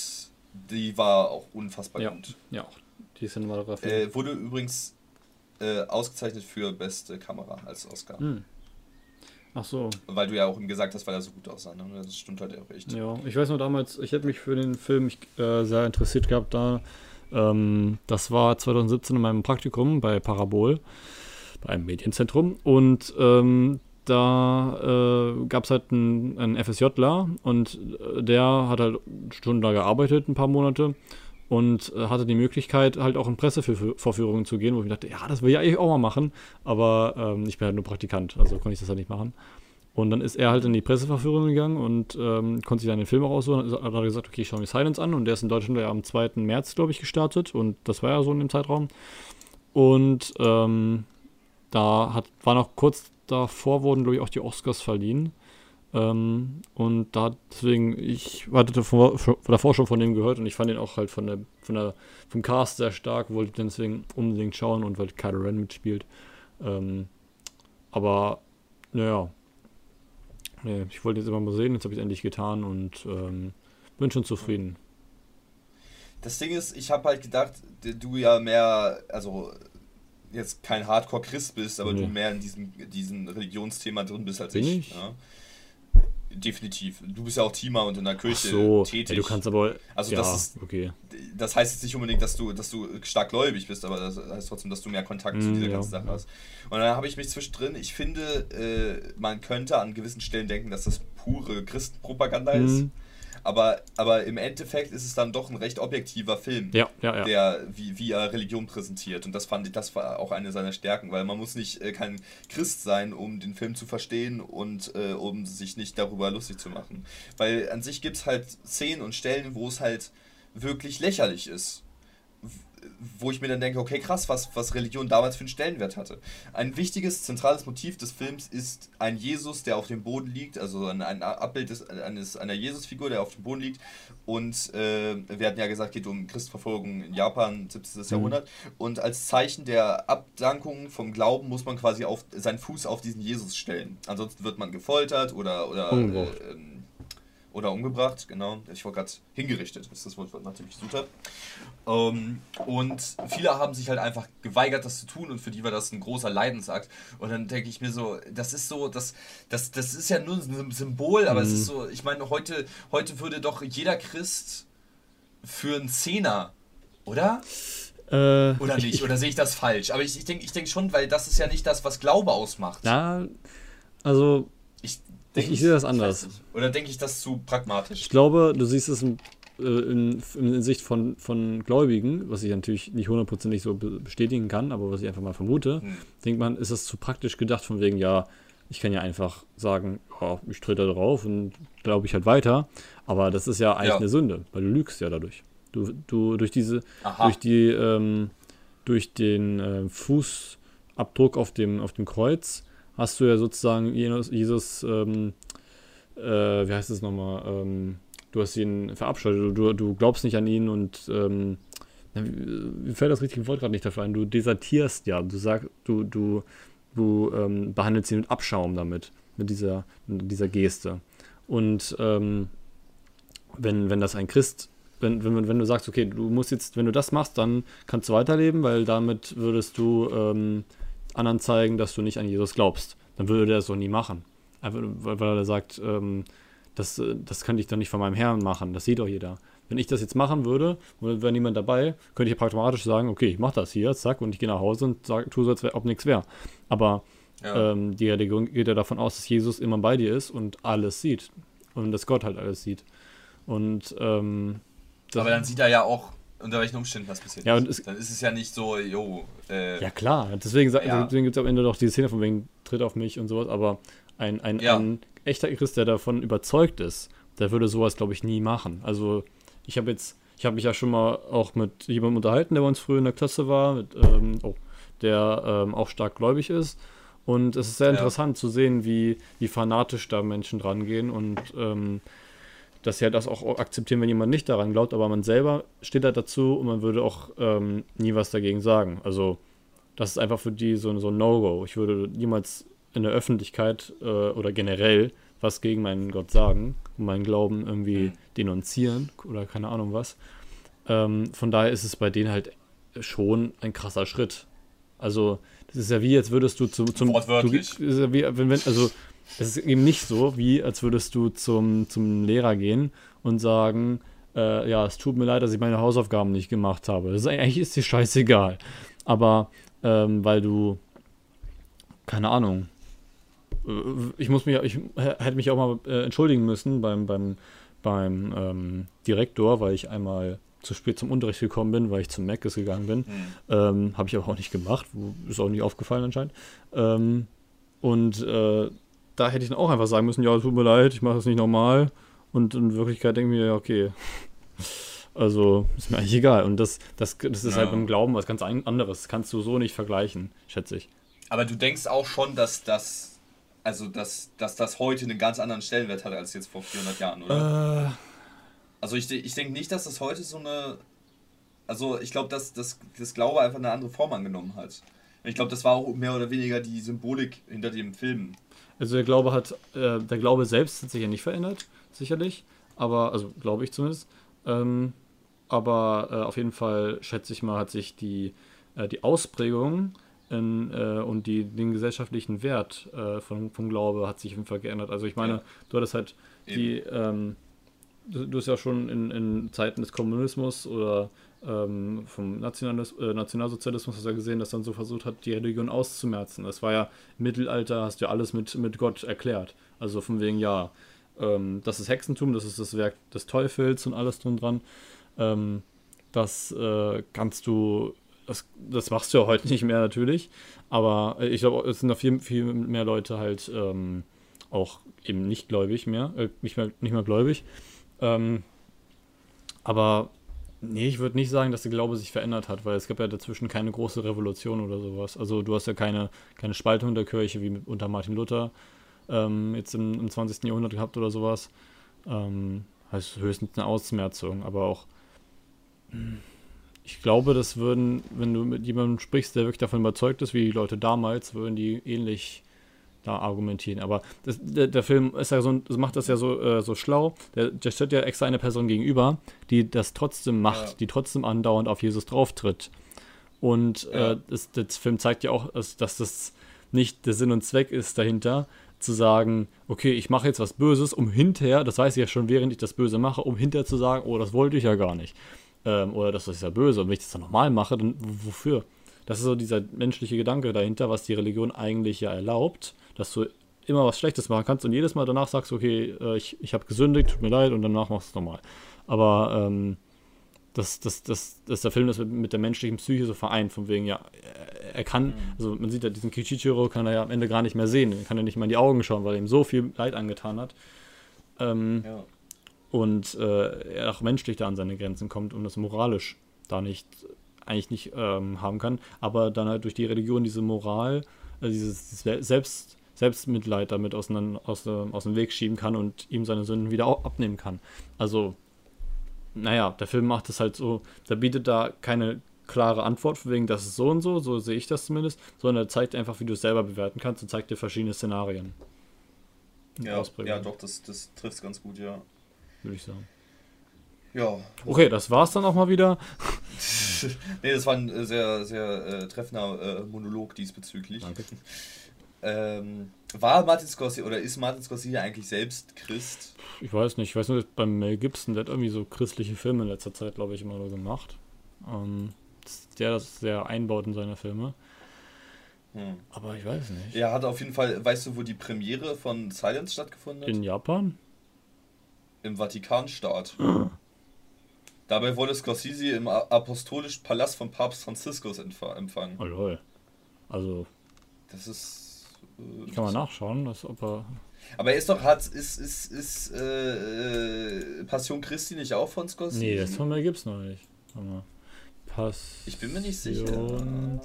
die war auch unfassbar Ja. gut. Ja, die Cinematografie. Äh, wurde übrigens äh, ausgezeichnet für beste Kamera als Oscar. Hm. Ach so, Weil du ja auch ihm gesagt hast, weil er so gut aussah. Ne? Das stimmt halt auch echt. ja. Ich weiß noch damals, ich hätte mich für den Film ich, äh, sehr interessiert gehabt da. Ähm, das war 2017 in meinem Praktikum bei Parabol, bei einem Medienzentrum. Und ähm, da äh, gab es halt einen, einen FSJler und äh, der hat halt Stunden da gearbeitet, ein paar Monate. Und äh, hatte die Möglichkeit, halt auch in Pressevorführungen zu gehen, wo ich mir dachte, ja, das will ich eigentlich auch mal machen. Aber ähm, ich bin halt nur Praktikant, also konnte ich das halt nicht machen. Und dann ist er halt in die Presseverführung gegangen und ähm, konnte sich dann den Film auch aussuchen. Dann hat er gesagt, okay, ich schaue mir Silence an. Und der ist in Deutschland ja am 2. März, glaube ich, gestartet. Und das war ja so in dem Zeitraum. Und ähm, da hat, war noch kurz davor, wurden, glaube ich, auch die Oscars verliehen. Ähm, und da deswegen, ich hatte davor, davor schon von dem gehört und ich fand ihn auch halt von der, von der, vom Cast sehr stark, wollte den deswegen unbedingt schauen und weil Kylo Ren mitspielt. Ähm, aber, naja, ich wollte jetzt immer mal sehen, jetzt habe ich es endlich getan und ähm, bin schon zufrieden. Das Ding ist, ich habe halt gedacht, du ja mehr, also jetzt kein Hardcore-Christ bist, aber Nee. du mehr in diesem, diesem Religionsthema drin bist als Bin ich. ich? Ja. Definitiv. Du bist ja auch Teamer und in der Kirche so, tätig. ja, du kannst aber, Also ja, das ist- okay. das heißt jetzt nicht unbedingt, dass du, dass du stark gläubig bist, aber das heißt trotzdem, dass du mehr Kontakt zu Mm, dieser ja. ganzen Sache hast. Und dann habe ich mich zwischendrin, ich finde, äh, man könnte an gewissen Stellen denken, dass das pure Christenpropaganda ist. Aber, aber im Endeffekt ist es dann doch ein recht objektiver Film Ja, ja, ja. der, wie, wie er Religion präsentiert. Und das fand ich, das war auch eine seiner Stärken, weil man muss nicht äh, kein Christ sein, um den Film zu verstehen und äh, um sich nicht darüber lustig zu machen. Weil an sich gibt es halt Szenen und Stellen, wo es halt wirklich lächerlich ist. Wo ich mir dann denke, okay, krass, was, was Religion damals für einen Stellenwert hatte. Ein wichtiges, zentrales Motiv des Films ist ein Jesus, der auf dem Boden liegt, also ein, ein Abbild des, eines, einer Jesusfigur, der auf dem Boden liegt. Und äh, wir hatten ja gesagt, geht um Christverfolgung in Japan, 17. Mhm. Jahrhundert. Und als Zeichen der Abdankung vom Glauben muss man quasi auf, seinen Fuß auf diesen Jesus stellen. Ansonsten wird man gefoltert oder, oder äh, oder umgebracht, genau. Ich war gerade hingerichtet, ist das Wort, was natürlich gesucht habe. Ähm, und viele haben sich halt einfach geweigert, das zu tun und für die war das ein großer Leidensakt. Und dann denke ich mir so, das ist so, das, das, das ist ja nur ein Symbol, aber mhm. es ist so, ich meine, heute, heute würde doch jeder Christ für einen Zehner, oder? Äh, oder nicht? Ich, oder sehe ich das falsch? Aber ich, ich denke ich denk schon, weil das ist ja nicht das, was Glaube ausmacht. Ja, also ich, ich, sehe das anders. Oder denke ich das zu pragmatisch? Ich glaube, du siehst es in, äh, in, in, Sicht von, von Gläubigen, was ich natürlich nicht hundertprozentig so bestätigen kann, aber was ich einfach mal vermute, hm. denkt man, ist das zu praktisch gedacht, von wegen, ja, ich kann ja einfach sagen, ja, ich trete da drauf und glaube ich halt weiter. Aber das ist ja eigentlich ja. eine Sünde, weil du lügst ja dadurch. Du, du durch diese, Aha. durch die, ähm, durch den äh, Fußabdruck auf dem, auf dem Kreuz hast du ja sozusagen Jesus, ähm, äh, wie heißt es nochmal, ähm, du hast ihn verabschiedet, du, du glaubst nicht an ihn und ähm, mir fällt das richtige Wort gerade nicht dafür ein, du desertierst ja, du sagst, du, du, du ähm, behandelst ihn mit Abschaum damit, mit dieser, mit dieser Geste. Und ähm, wenn, wenn das ein Christ wenn, wenn, wenn du sagst, okay, du musst jetzt, wenn du das machst, dann kannst du weiterleben, weil damit würdest du ähm, anderen zeigen, dass du nicht an Jesus glaubst. Dann würde er das doch nie machen. Einfach, weil, er sagt, ähm, das, das könnte ich doch nicht von meinem Herrn machen. Das sieht doch jeder. Wenn ich das jetzt machen würde und wäre niemand dabei, könnte ich pragmatisch sagen, okay, ich mache das hier, zack, und ich gehe nach Hause und sag, tue so, als ob nichts wäre. Aber ja. ähm, die Religion geht ja davon aus, dass Jesus immer bei dir ist und alles sieht. Und dass Gott halt alles sieht. Und ähm, aber dann sieht er ja auch unter welchen Umständen was passiert ja, ist. Dann ist es ja nicht so, jo. Äh, ja, klar. Deswegen, ja. deswegen gibt es am Ende doch die Szene von wegen tritt auf mich und sowas. Aber ein, ein, ja. ein echter Christ, der davon überzeugt ist, der würde sowas, glaube ich, nie machen. Also, ich habe jetzt, ich habe mich ja schon mal auch mit jemandem unterhalten, der bei uns früher in der Klasse war, mit, ähm, oh, der ähm, auch stark gläubig ist. Und es ist sehr ja. interessant zu sehen, wie, wie fanatisch da Menschen dran gehen und ähm, dass sie halt das auch akzeptieren, wenn jemand nicht daran glaubt, aber man selber steht halt dazu und man würde auch ähm, nie was dagegen sagen. Also das ist einfach für die so, so ein No-Go. Ich würde niemals in der Öffentlichkeit äh, oder generell was gegen meinen Gott sagen und meinen Glauben irgendwie mhm. denunzieren oder keine Ahnung was. Ähm, von daher ist es bei denen halt schon ein krasser Schritt. Also das ist ja wie, als würdest du zum, zum Wortwörtlich. Du, ja wie, wenn, wenn, also es ist eben nicht so, wie als würdest du zum, zum Lehrer gehen und sagen, äh, ja, es tut mir leid, dass ich meine Hausaufgaben nicht gemacht habe. Das ist, eigentlich ist dir scheißegal. Aber ähm, weil du, keine Ahnung, äh, ich muss mich, ich hätte mich auch mal äh, entschuldigen müssen beim, beim, beim ähm, Direktor, weil ich einmal zu spät zum Unterricht gekommen bin, weil ich zum Mac gegangen bin. Mhm. Ähm, Habe ich aber auch nicht gemacht, ist auch nicht aufgefallen anscheinend. Ähm, und äh, da hätte ich dann auch einfach sagen müssen, ja, tut mir leid, ich mache das nicht normal. Und in Wirklichkeit denke ich mir, ja, okay. Also ist mir eigentlich egal. Und das, das, das ist ja. halt beim Glauben was ganz anderes. Das kannst du so nicht vergleichen, schätze ich. Aber du denkst auch schon, dass das, also dass, dass das heute einen ganz anderen Stellenwert hat als jetzt vor 400 Jahren, oder? Äh. Also ich, ich denke nicht, dass das heute so eine, also ich glaube, dass das, das Glaube einfach eine andere Form angenommen hat. Ich glaube, das war auch mehr oder weniger die Symbolik hinter dem Film. Also der Glaube hat, äh, der Glaube selbst hat sich ja nicht verändert, sicherlich. Aber, also glaube ich zumindest. Ähm, aber äh, auf jeden Fall, schätze ich mal, hat sich die, äh, die Ausprägung in, äh, und die, den gesellschaftlichen Wert äh, von, vom Glaube hat sich auf jeden Fall geändert. Also ich meine, ja. du hattest halt die, ähm, du, du hast ja schon in, in Zeiten des Kommunismus oder ähm, vom Nationalis äh, Nationalsozialismus hast du ja gesehen, dass dann so versucht hat, die Religion auszumerzen. Das war ja im Mittelalter, hast du ja alles mit, mit Gott erklärt. Also von wegen, ja, ähm, das ist Hexentum, das ist das Werk des Teufels und alles drum dran. Ähm, das äh, kannst du, das, das machst du ja heute nicht mehr natürlich, aber ich glaube, es sind da viel, viel mehr Leute halt ähm, auch eben nicht gläubig mehr, äh, nicht mehr, nicht mehr gläubig. Ähm, aber Nee, ich würde nicht sagen, dass der Glaube sich verändert hat, weil es gab ja dazwischen keine große Revolution oder sowas. Also du hast ja keine, keine Spaltung der Kirche wie unter Martin Luther ähm, jetzt im, im 20. Jahrhundert gehabt oder sowas. Ähm, heißt höchstens eine Ausmerzung, aber auch ich glaube, das würden, wenn du mit jemandem sprichst, der wirklich davon überzeugt ist, wie die Leute damals, würden die ähnlich da argumentieren. Aber das, der, der, Film ist ja so, macht das ja so, äh, so schlau. Der, der stellt ja extra eine Person gegenüber, die das trotzdem macht, ja. die trotzdem andauernd auf Jesus drauftritt. Und ja. äh, das, das, Film zeigt ja auch, dass, dass das nicht der Sinn und Zweck ist dahinter, zu sagen, okay, ich mache jetzt was Böses, um hinterher, das weiß ich ja schon, während ich das Böse mache, um hinterher zu sagen, oh, das wollte ich ja gar nicht. Ähm, oder das ist ja böse. Und wenn ich das dann nochmal mache, dann wofür? Das ist so dieser menschliche Gedanke dahinter, was die Religion eigentlich ja erlaubt, dass du immer was Schlechtes machen kannst und jedes Mal danach sagst, okay, äh, ich, ich habe gesündigt, tut mir leid, und danach machst du es nochmal. Aber ähm, dass, dass, dass, dass der Film das mit, der menschlichen Psyche so vereint, von wegen, ja, er kann, mhm. also man sieht ja, diesen Kichichiro kann er ja am Ende gar nicht mehr sehen, er kann ja nicht mal in die Augen schauen, weil er ihm so viel Leid angetan hat. Ähm, ja. Und äh, er auch menschlich da an seine Grenzen kommt und das moralisch da nicht, eigentlich nicht ähm, haben kann, aber dann halt durch die Religion diese Moral, äh, dieses Selbst, Selbstmitleid damit aus, aus, aus dem Weg schieben kann und ihm seine Sünden wieder abnehmen kann. Also naja, der Film macht es halt so, der bietet da keine klare Antwort, wegen das ist so und so, so sehe ich das zumindest, sondern er zeigt einfach, wie du es selber bewerten kannst und zeigt dir verschiedene Szenarien. Ja, ja, doch, das, das trifft es ganz gut, ja. Würde ich sagen. Ja. Okay, das war's dann auch mal wieder. nee, das war ein sehr, sehr äh, treffender äh, Monolog diesbezüglich. Danke. Ähm, war Martin Scorsese oder ist Martin Scorsese eigentlich selbst Christ? Ich weiß nicht. Ich weiß nur, beim Mel Gibson, der hat irgendwie so christliche Filme in letzter Zeit, glaube ich, immer nur gemacht. Ähm, der das sehr einbaut in seine Filme. Hm. Aber ich weiß nicht. Er hat auf jeden Fall, weißt du, wo die Premiere von Silence stattgefunden hat? In Japan? Im Vatikanstaat. Dabei wurde Scorsese im apostolischen Palast von Papst Franziskus empfangen. Oh lol. Also. Das ist ich kann mal nachschauen, dass, ob er. Aber er ist doch, hat, ist, ist, ist äh, Passion Christi nicht auch von Scorsese? Nee, das von mir gibt's noch nicht. Passion ich bin mir nicht sicher.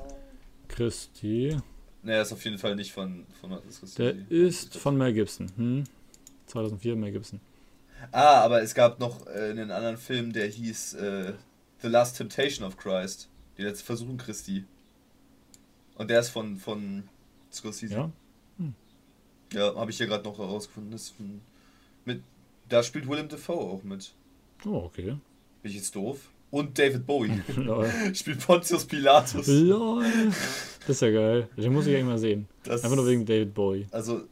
Christi. Naja, ist auf jeden Fall nicht von, von Scorsese. Der ist von Mel Gibson. Hm? 2004 Mel Gibson. Ah, aber es gab noch äh, einen anderen Film, der hieß äh, The Last Temptation of Christ. Die letzte Versuchung Christi. Und der ist von, von Scorsese. Ja? Hm. Ja, habe ich hier gerade noch herausgefunden. Das mit, da spielt Willem Dafoe auch mit. Oh, okay. Bin ich jetzt doof? Und David Bowie. spielt Pontius Pilatus. Lol. Das ist ja geil. Den muss ich eigentlich mal sehen. Das Einfach nur wegen David Bowie. Also,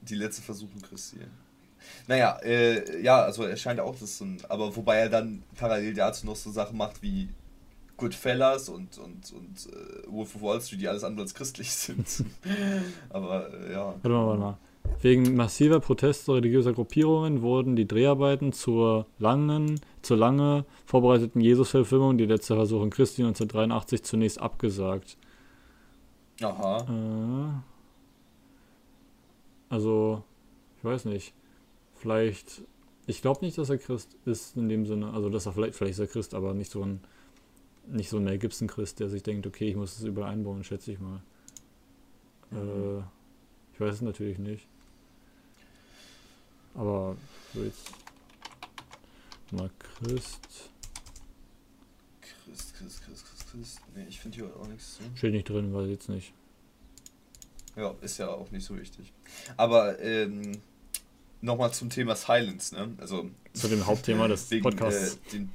die letzte Versuchung Christian. Naja, äh, ja, also er scheint auch das so ein, aber wobei er dann parallel dazu noch so Sachen macht wie Goodfellas und, und, und äh, Wolf of Wall Street, die alles andere als christlich sind. Aber äh, ja. Warte mal, warte mal. Wegen massiver Proteste religiöser Gruppierungen wurden die Dreharbeiten zur langen, zur lange vorbereiteten Jesus-Verfilmung, die letzte Versuch in Christi 1983, zunächst abgesagt. Aha. Äh, also, ich weiß nicht. Vielleicht, ich glaube nicht, dass er Christ ist in dem Sinne, also dass er vielleicht, vielleicht ist er Christ, aber nicht so ein nicht so ein Mel Gibson-Christ, der sich denkt, okay, ich muss es überall einbauen, schätze ich mal. Mhm. Äh, ich weiß es natürlich nicht. Aber so jetzt mal Christ. Christ, Christ, Christ, Christ, Christ. Nee, ich finde hier auch nichts. So. Steht nicht drin, weiß jetzt nicht. Ja, ist ja auch nicht so wichtig. Aber ähm, nochmal zum Thema Silence, ne? Also zu dem Hauptthema des wegen, Podcasts. Äh, den,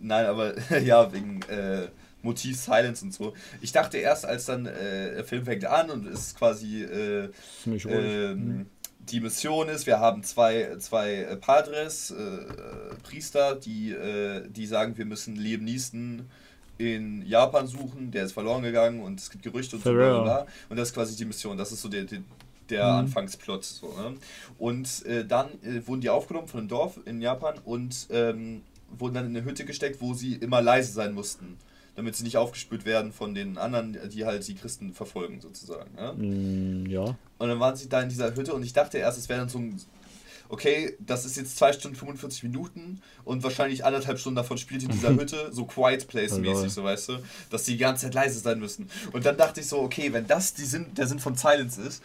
Nein, aber ja, wegen äh, Motiv Silence und so. Ich dachte erst, als dann äh, der Film fängt an und es quasi äh, ähm, die Mission ist, wir haben zwei, zwei Padres, äh, Priester, die, äh, die sagen, wir müssen Liam Neeson in Japan suchen, der ist verloren gegangen und es gibt Gerüchte und so bla, bla, Und das ist quasi die Mission, das ist so der, der, der mhm. Anfangsplot. So, ne? Und äh, dann äh, wurden die aufgenommen von einem Dorf in Japan und ähm, wurden dann in eine Hütte gesteckt, wo sie immer leise sein mussten, damit sie nicht aufgespürt werden von den anderen, die halt die Christen verfolgen, sozusagen. Ja? Mm, ja. Und dann waren sie da in dieser Hütte und ich dachte erst, es wäre dann so ein, okay, das ist jetzt 2 Stunden 45 Minuten und wahrscheinlich anderthalb Stunden davon spielt in dieser Hütte, so Quiet Place-mäßig, so weißt du, dass die die ganze Zeit leise sein müssen. Und dann dachte ich so, okay, wenn das die Sinn, der Sinn von Silence ist,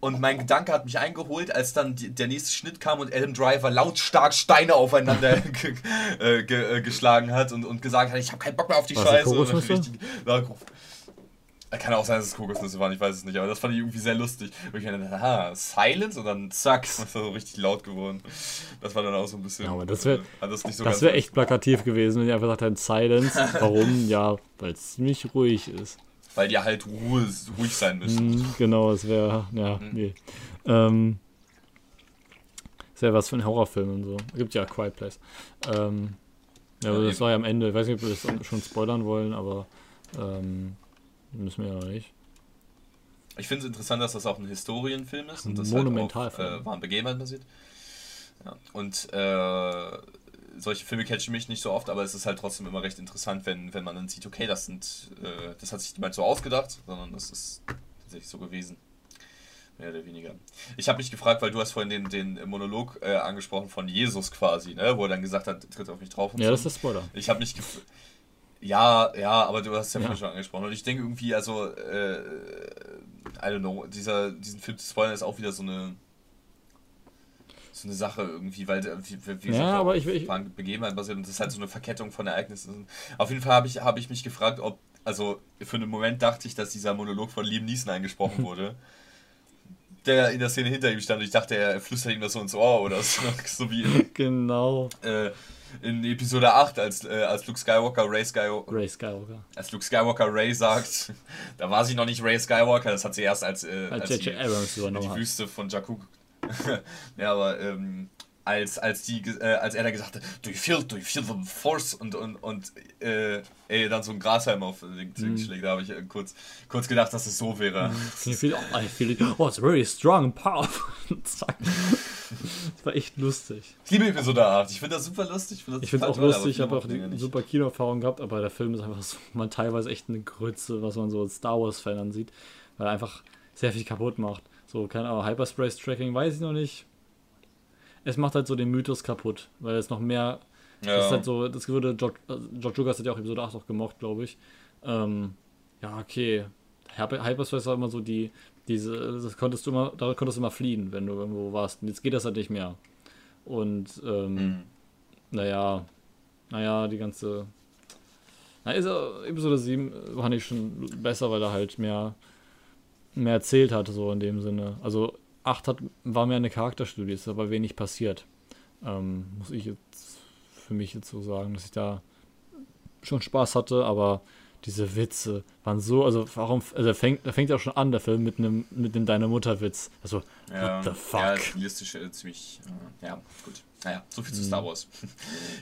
und mein Gedanke hat mich eingeholt, als dann die, der nächste Schnitt kam und Adam Driver lautstark Steine aufeinander ge, äh, ge, äh, geschlagen hat und, und gesagt hat, ich habe keinen Bock mehr auf die Was Scheiße. Richtig, kann auch sein, dass es Kokosnüsse waren, ich weiß es nicht, aber das fand ich irgendwie sehr lustig. Und ich dachte, aha, Silence und dann zack, ist das so richtig laut geworden. Das war dann auch so ein bisschen. Ja, aber das wäre äh, so das wär echt plakativ gewesen, wenn die einfach hätten, Silence. Warum? ja, weil es ziemlich ruhig ist weil die halt Ruhe, ruhig sein müssen. Mm, genau, es wäre, ja, mhm. nee. Ähm, ist ja was für ein Horrorfilm und so. Gibt ja Quiet Place. Ähm, ja, aber ja, das eben. war ja am Ende. Ich weiß nicht, ob wir das schon spoilern wollen, aber ähm, müssen wir ja noch nicht. Ich finde es interessant, dass das auch ein Historienfilm ist und das Monumentalfilm. Halt auf äh, wahren Begebenheiten basiert. Ja. Und äh, solche Filme catchen mich nicht so oft, aber es ist halt trotzdem immer recht interessant, wenn, wenn man dann sieht, okay, das sind, äh, das hat sich niemand so ausgedacht, sondern das ist tatsächlich so gewesen. Mehr oder weniger. Ich habe mich gefragt, weil du hast vorhin den, den Monolog äh, angesprochen von Jesus quasi, ne? wo er dann gesagt hat, tritt auf mich drauf. ja, so. das ist Spoiler. Ich habe mich gefragt. Ja, ja, aber du hast es ja, ja. schon angesprochen. Und ich denke irgendwie, also, äh, I don't know, dieser, diesen Film zu spoilern ist auch wieder so eine so eine Sache irgendwie, weil wie, wie ja, aber ich, ich Begebenheiten basiert und das ist halt so eine Verkettung von Ereignissen. Auf jeden Fall habe ich, hab ich mich gefragt, ob, also für einen Moment dachte ich, dass dieser Monolog von Liam Neeson eingesprochen wurde. der in der Szene hinter ihm stand und ich dachte, er flüstert ihm das so ins Ohr oder so, so wie in, genau. Äh, in Episode 8, als, äh, als Luke Skywalker Ray Skywalker, Ray Skywalker als Luke Skywalker Ray sagt, da war sie noch nicht Ray Skywalker, das hat sie erst als, äh, als, als die, die Wüste von Jakku ja, aber ähm, als, als, die, äh, als er da gesagt hat, do you feel, do you feel the force und, und, und äh, ey, dann so ein Grashalm auf den Ding mm. schlägt, da habe ich äh, kurz, kurz gedacht, dass es so wäre. I feel, I feel it. Oh, it's very strong and powerful. Zack. Das war echt lustig. Ich liebe Episode 8. Ich finde das super lustig. Ich finde find auch toll, lustig. Ich habe auch eine super Kinoerfahrung gehabt, aber der Film ist einfach so, man teilweise echt eine Grütze, was man so als Star Wars-Fan ansieht, weil er einfach sehr viel kaputt macht. So, keine Ahnung, Hyperspace-Tracking weiß ich noch nicht. Es macht halt so den Mythos kaputt, weil es noch mehr. Ja. Das ist halt so, das würde George, George Lucas hat ja auch Episode 8 auch gemocht, glaube ich. Ähm, ja, okay. Hyperspace war immer so die, diese, das konntest du immer, da konntest du immer fliehen, wenn du irgendwo warst. Und jetzt geht das halt nicht mehr. Und ähm, mhm. naja, naja, die ganze. Na, ist, Episode 7 fand ich schon besser, weil er halt mehr mehr erzählt hat, so in dem Sinne. Also 8 hat, war mehr eine Charakterstudie, ist aber wenig passiert. Ähm, muss ich jetzt für mich jetzt so sagen, dass ich da schon Spaß hatte, aber diese Witze waren so, also warum, also fängt, da fängt ja auch schon an, der Film, mit einem mit dem Deine Mutter-Witz. Also, ja, what the fuck? Ja, stilistisch äh, ziemlich, äh, ja, gut. Naja, so viel zu Star. Wars.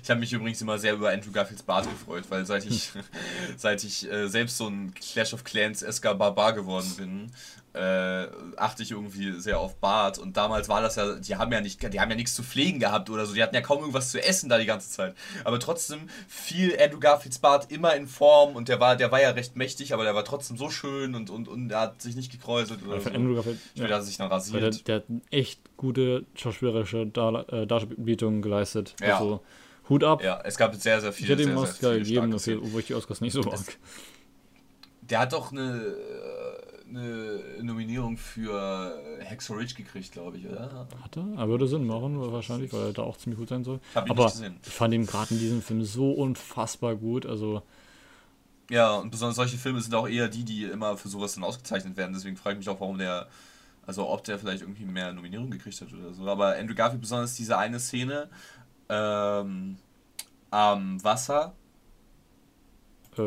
Ich habe mich übrigens immer sehr über Andrew Garfields Bart gefreut, weil seit ich, seit ich äh, selbst so ein Clash of Clans Eska Barbar geworden bin, äh, achte ich irgendwie sehr auf Bart. Und damals war das ja, die haben ja nicht, die haben ja nichts zu pflegen gehabt oder so. Die hatten ja kaum irgendwas zu essen da die ganze Zeit. Aber trotzdem fiel Andrew Garfields Bart immer in Form und der war, der war ja recht mächtig, aber der war trotzdem so schön und, und, und er hat sich nicht gekräuselt oder so. Andrew Garfield, ich will, ja. dass er sich dann rasiert. Der, der, hat echt gute schauspielerische Dar äh, Darbietung geleistet. Ja. Also, Hut ab. Ja, es gab sehr, sehr viele. Ich hätte ihm Oscar gegeben, obwohl ich die Oscars nicht so mag. Der hat doch eine eine Nominierung für Hexo Ridge gekriegt, glaube ich, oder? Hat er? Er würde Sinn machen, wahrscheinlich, weil er da auch ziemlich gut sein soll. Hab ihn Aber nicht gesehen. ich fand ihn gerade in diesem Film so unfassbar gut. Also. Ja, und besonders solche Filme sind auch eher die, die immer für sowas dann ausgezeichnet werden. Deswegen frage ich mich auch, warum der, also ob der vielleicht irgendwie mehr Nominierungen gekriegt hat oder so. Aber Andrew Garfield besonders diese eine Szene ähm, am Wasser. Äh,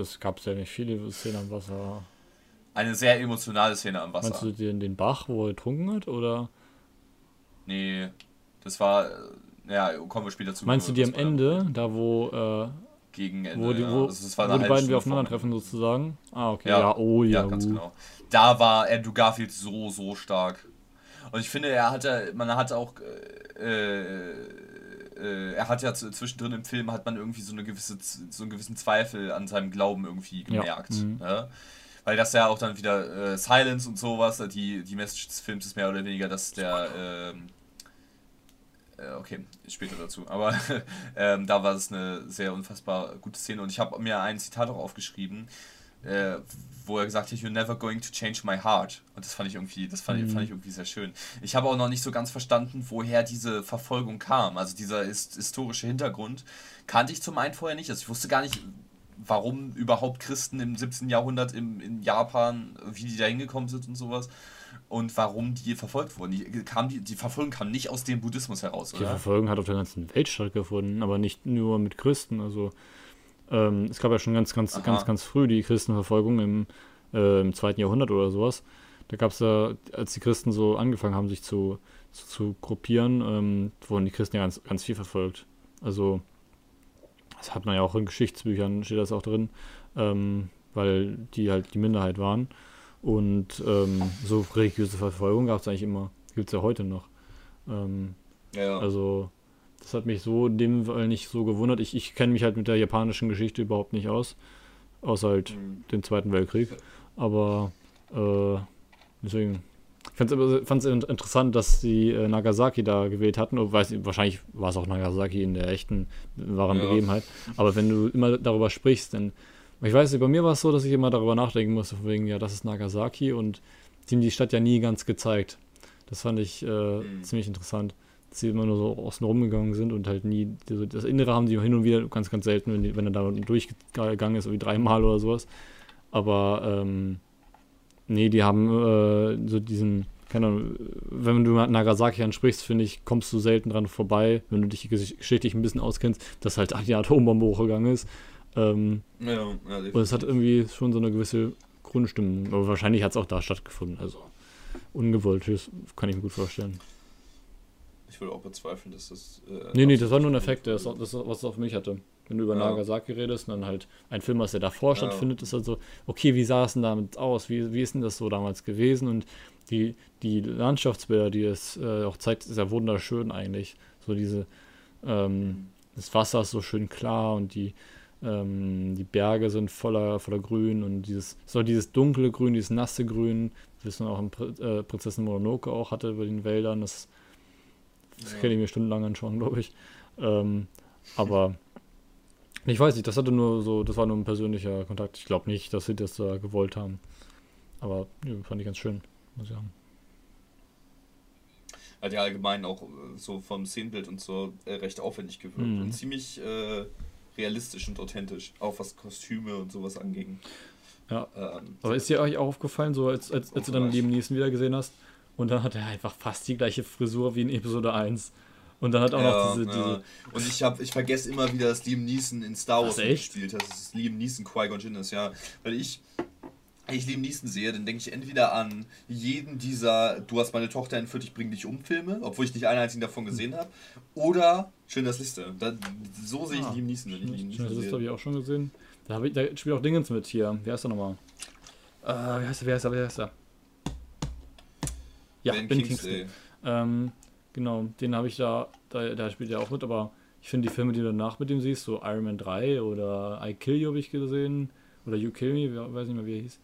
es gab ja nicht viele Szenen am Wasser eine sehr emotionale Szene am Wasser. Meinst du den, den Bach, wo er getrunken hat, oder? Nee, das war, ja, kommen wir später zu. Meinst du die am Ende, da wo, äh, gegen Ende, wo die, wo, ja. das, wo die beiden wieder aufeinandertreffen sozusagen? Ah, okay, ja, ja oh ja. Ja, ganz uh. genau. Da war Andrew Garfield so, so stark. Und ich finde, er hatte, man hat auch, äh, äh, er hat ja zwischendrin im Film, hat man irgendwie so, eine gewisse, so einen gewissen Zweifel an seinem Glauben irgendwie gemerkt. Ja. Mhm. Ja? weil das ja auch dann wieder äh, Silence und sowas, die, die Message des Films ist mehr oder weniger, dass der, okay, später dazu. Aber ähm, da war es eine sehr unfassbar gute Szene und ich habe mir ein Zitat auch aufgeschrieben, äh, wo er gesagt hat, You're never going to change my heart. Und das fand ich irgendwie, das fand, mhm. fand ich irgendwie sehr schön. Ich habe auch noch nicht so ganz verstanden, woher diese Verfolgung kam. Also dieser ist, historische Hintergrund kannte ich zum einen vorher nicht. Also ich wusste gar nicht, warum überhaupt Christen im 17. Jahrhundert im, in Japan, wie die da hingekommen sind und sowas und warum die verfolgt wurden. Die, kam, die, die Verfolgung kam nicht aus dem Buddhismus heraus, oder? Die Verfolgung hat auf der ganzen Welt stattgefunden, aber nicht nur mit Christen. Also ähm, es gab ja schon ganz, ganz, Aha. ganz, ganz früh die Christenverfolgung im, äh, im zweiten Jahrhundert oder sowas. Da gab es ja, als die Christen so angefangen haben, sich zu, zu, zu gruppieren, ähm, wurden die Christen ja ganz, ganz viel verfolgt. Also das hat man ja auch in Geschichtsbüchern, steht das auch drin, ähm, weil die halt die Minderheit waren. Und ähm, so religiöse Verfolgung gab es eigentlich immer. Gibt es ja heute noch. Ähm, ja. Also, das hat mich so in dem Fall nicht so gewundert. Ich, ich kenne mich halt mit der japanischen Geschichte überhaupt nicht aus. Außer halt mhm. den Zweiten Weltkrieg. Aber äh, deswegen. Ich fand es interessant, dass sie äh, Nagasaki da gewählt hatten. Und weiß, wahrscheinlich war es auch Nagasaki in der echten wahren ja. Begebenheit. Aber wenn du immer darüber sprichst, dann ich weiß nicht, bei mir war es so, dass ich immer darüber nachdenken musste, wegen, ja, das ist Nagasaki und sie haben die Stadt ja nie ganz gezeigt. Das fand ich äh, mhm. ziemlich interessant, dass sie immer nur so außen rumgegangen sind und halt nie, das Innere haben sie hin und wieder ganz, ganz selten, wenn, die, wenn er da durchgegangen ist, irgendwie dreimal oder sowas. Aber, ähm, nee, die haben äh, so diesen, keine Ahnung, wenn du Nagasaki ansprichst, finde ich, kommst du selten dran vorbei, wenn du dich geschichtlich ein bisschen auskennst, dass halt die Atombombe hochgegangen ist. Ähm, ja, ja, und es hat irgendwie schon so eine gewisse Grundstimmung. Aber wahrscheinlich hat es auch da stattgefunden. Also ungewollt, das kann ich mir gut vorstellen. Ich würde auch bezweifeln, dass das. Äh, nee, nee, das war nur ein Effekt, das, das, was es auf mich hatte. Wenn du über ja. Nagasaki redest und dann halt ein Film, was ja davor stattfindet, ist halt so, okay, wie sah es denn damit aus? Wie, wie ist denn das so damals gewesen? Und die, die Landschaftsbilder, die es äh, auch zeigt, ist ja wunderschön eigentlich. So diese, ähm, mhm. das Wasser ist so schön klar und die, ähm, die Berge sind voller, voller Grün und dieses, so dieses dunkle Grün, dieses nasse Grün, das man auch in Pr äh, Prinzessin Mononoke auch hatte über den Wäldern. Das, das ja. kann ich mir stundenlang anschauen, glaube ich. Ähm, aber ich weiß nicht, das hatte nur so, das war nur ein persönlicher Kontakt. Ich glaube nicht, dass sie das da gewollt haben. Aber ja, fand ich ganz schön, muss ich sagen. Hat ja allgemein auch äh, so vom Szenenbild und so äh, recht aufwendig gewirkt mhm. und ziemlich äh, realistisch und authentisch, auch was Kostüme und sowas anging. Ja. Ähm, Aber ist dir euch auch aufgefallen, so als, als, als du dann Liam Neeson wieder gesehen hast? Und dann hat er einfach fast die gleiche Frisur wie in Episode 1. Und dann hat auch ja, noch diese, ja. Und ich habe, ich vergesse immer wieder, dass Liam Neeson in Star Wars gespielt hat. Das ist Liam Neeson Qui-Gon Jinn ist, ja. Weil ich ich Liam Neeson sehe, dann denke ich entweder an jeden dieser Du hast meine Tochter entführt, ich bring dich um Filme, obwohl ich nicht einen einzigen davon gesehen habe, oder Schindlers Liste. Da, so sehe ich ah, Liam Neeson, Neeson Liste habe ich auch schon gesehen. Da, ich, da spielt auch Dingens mit hier. Wie heißt er nochmal? Äh, wie heißt er, wie heißt er, wie heißt er? Ja, Ben, ben Kingsley. Kingsley. Ähm, genau, den habe ich da, da, da spielt er auch mit, aber ich finde die Filme, die du danach mit ihm siehst, so Iron Man 3 oder I Kill You habe ich gesehen, oder You Kill Me, ich weiß nicht mehr, wie er hieß.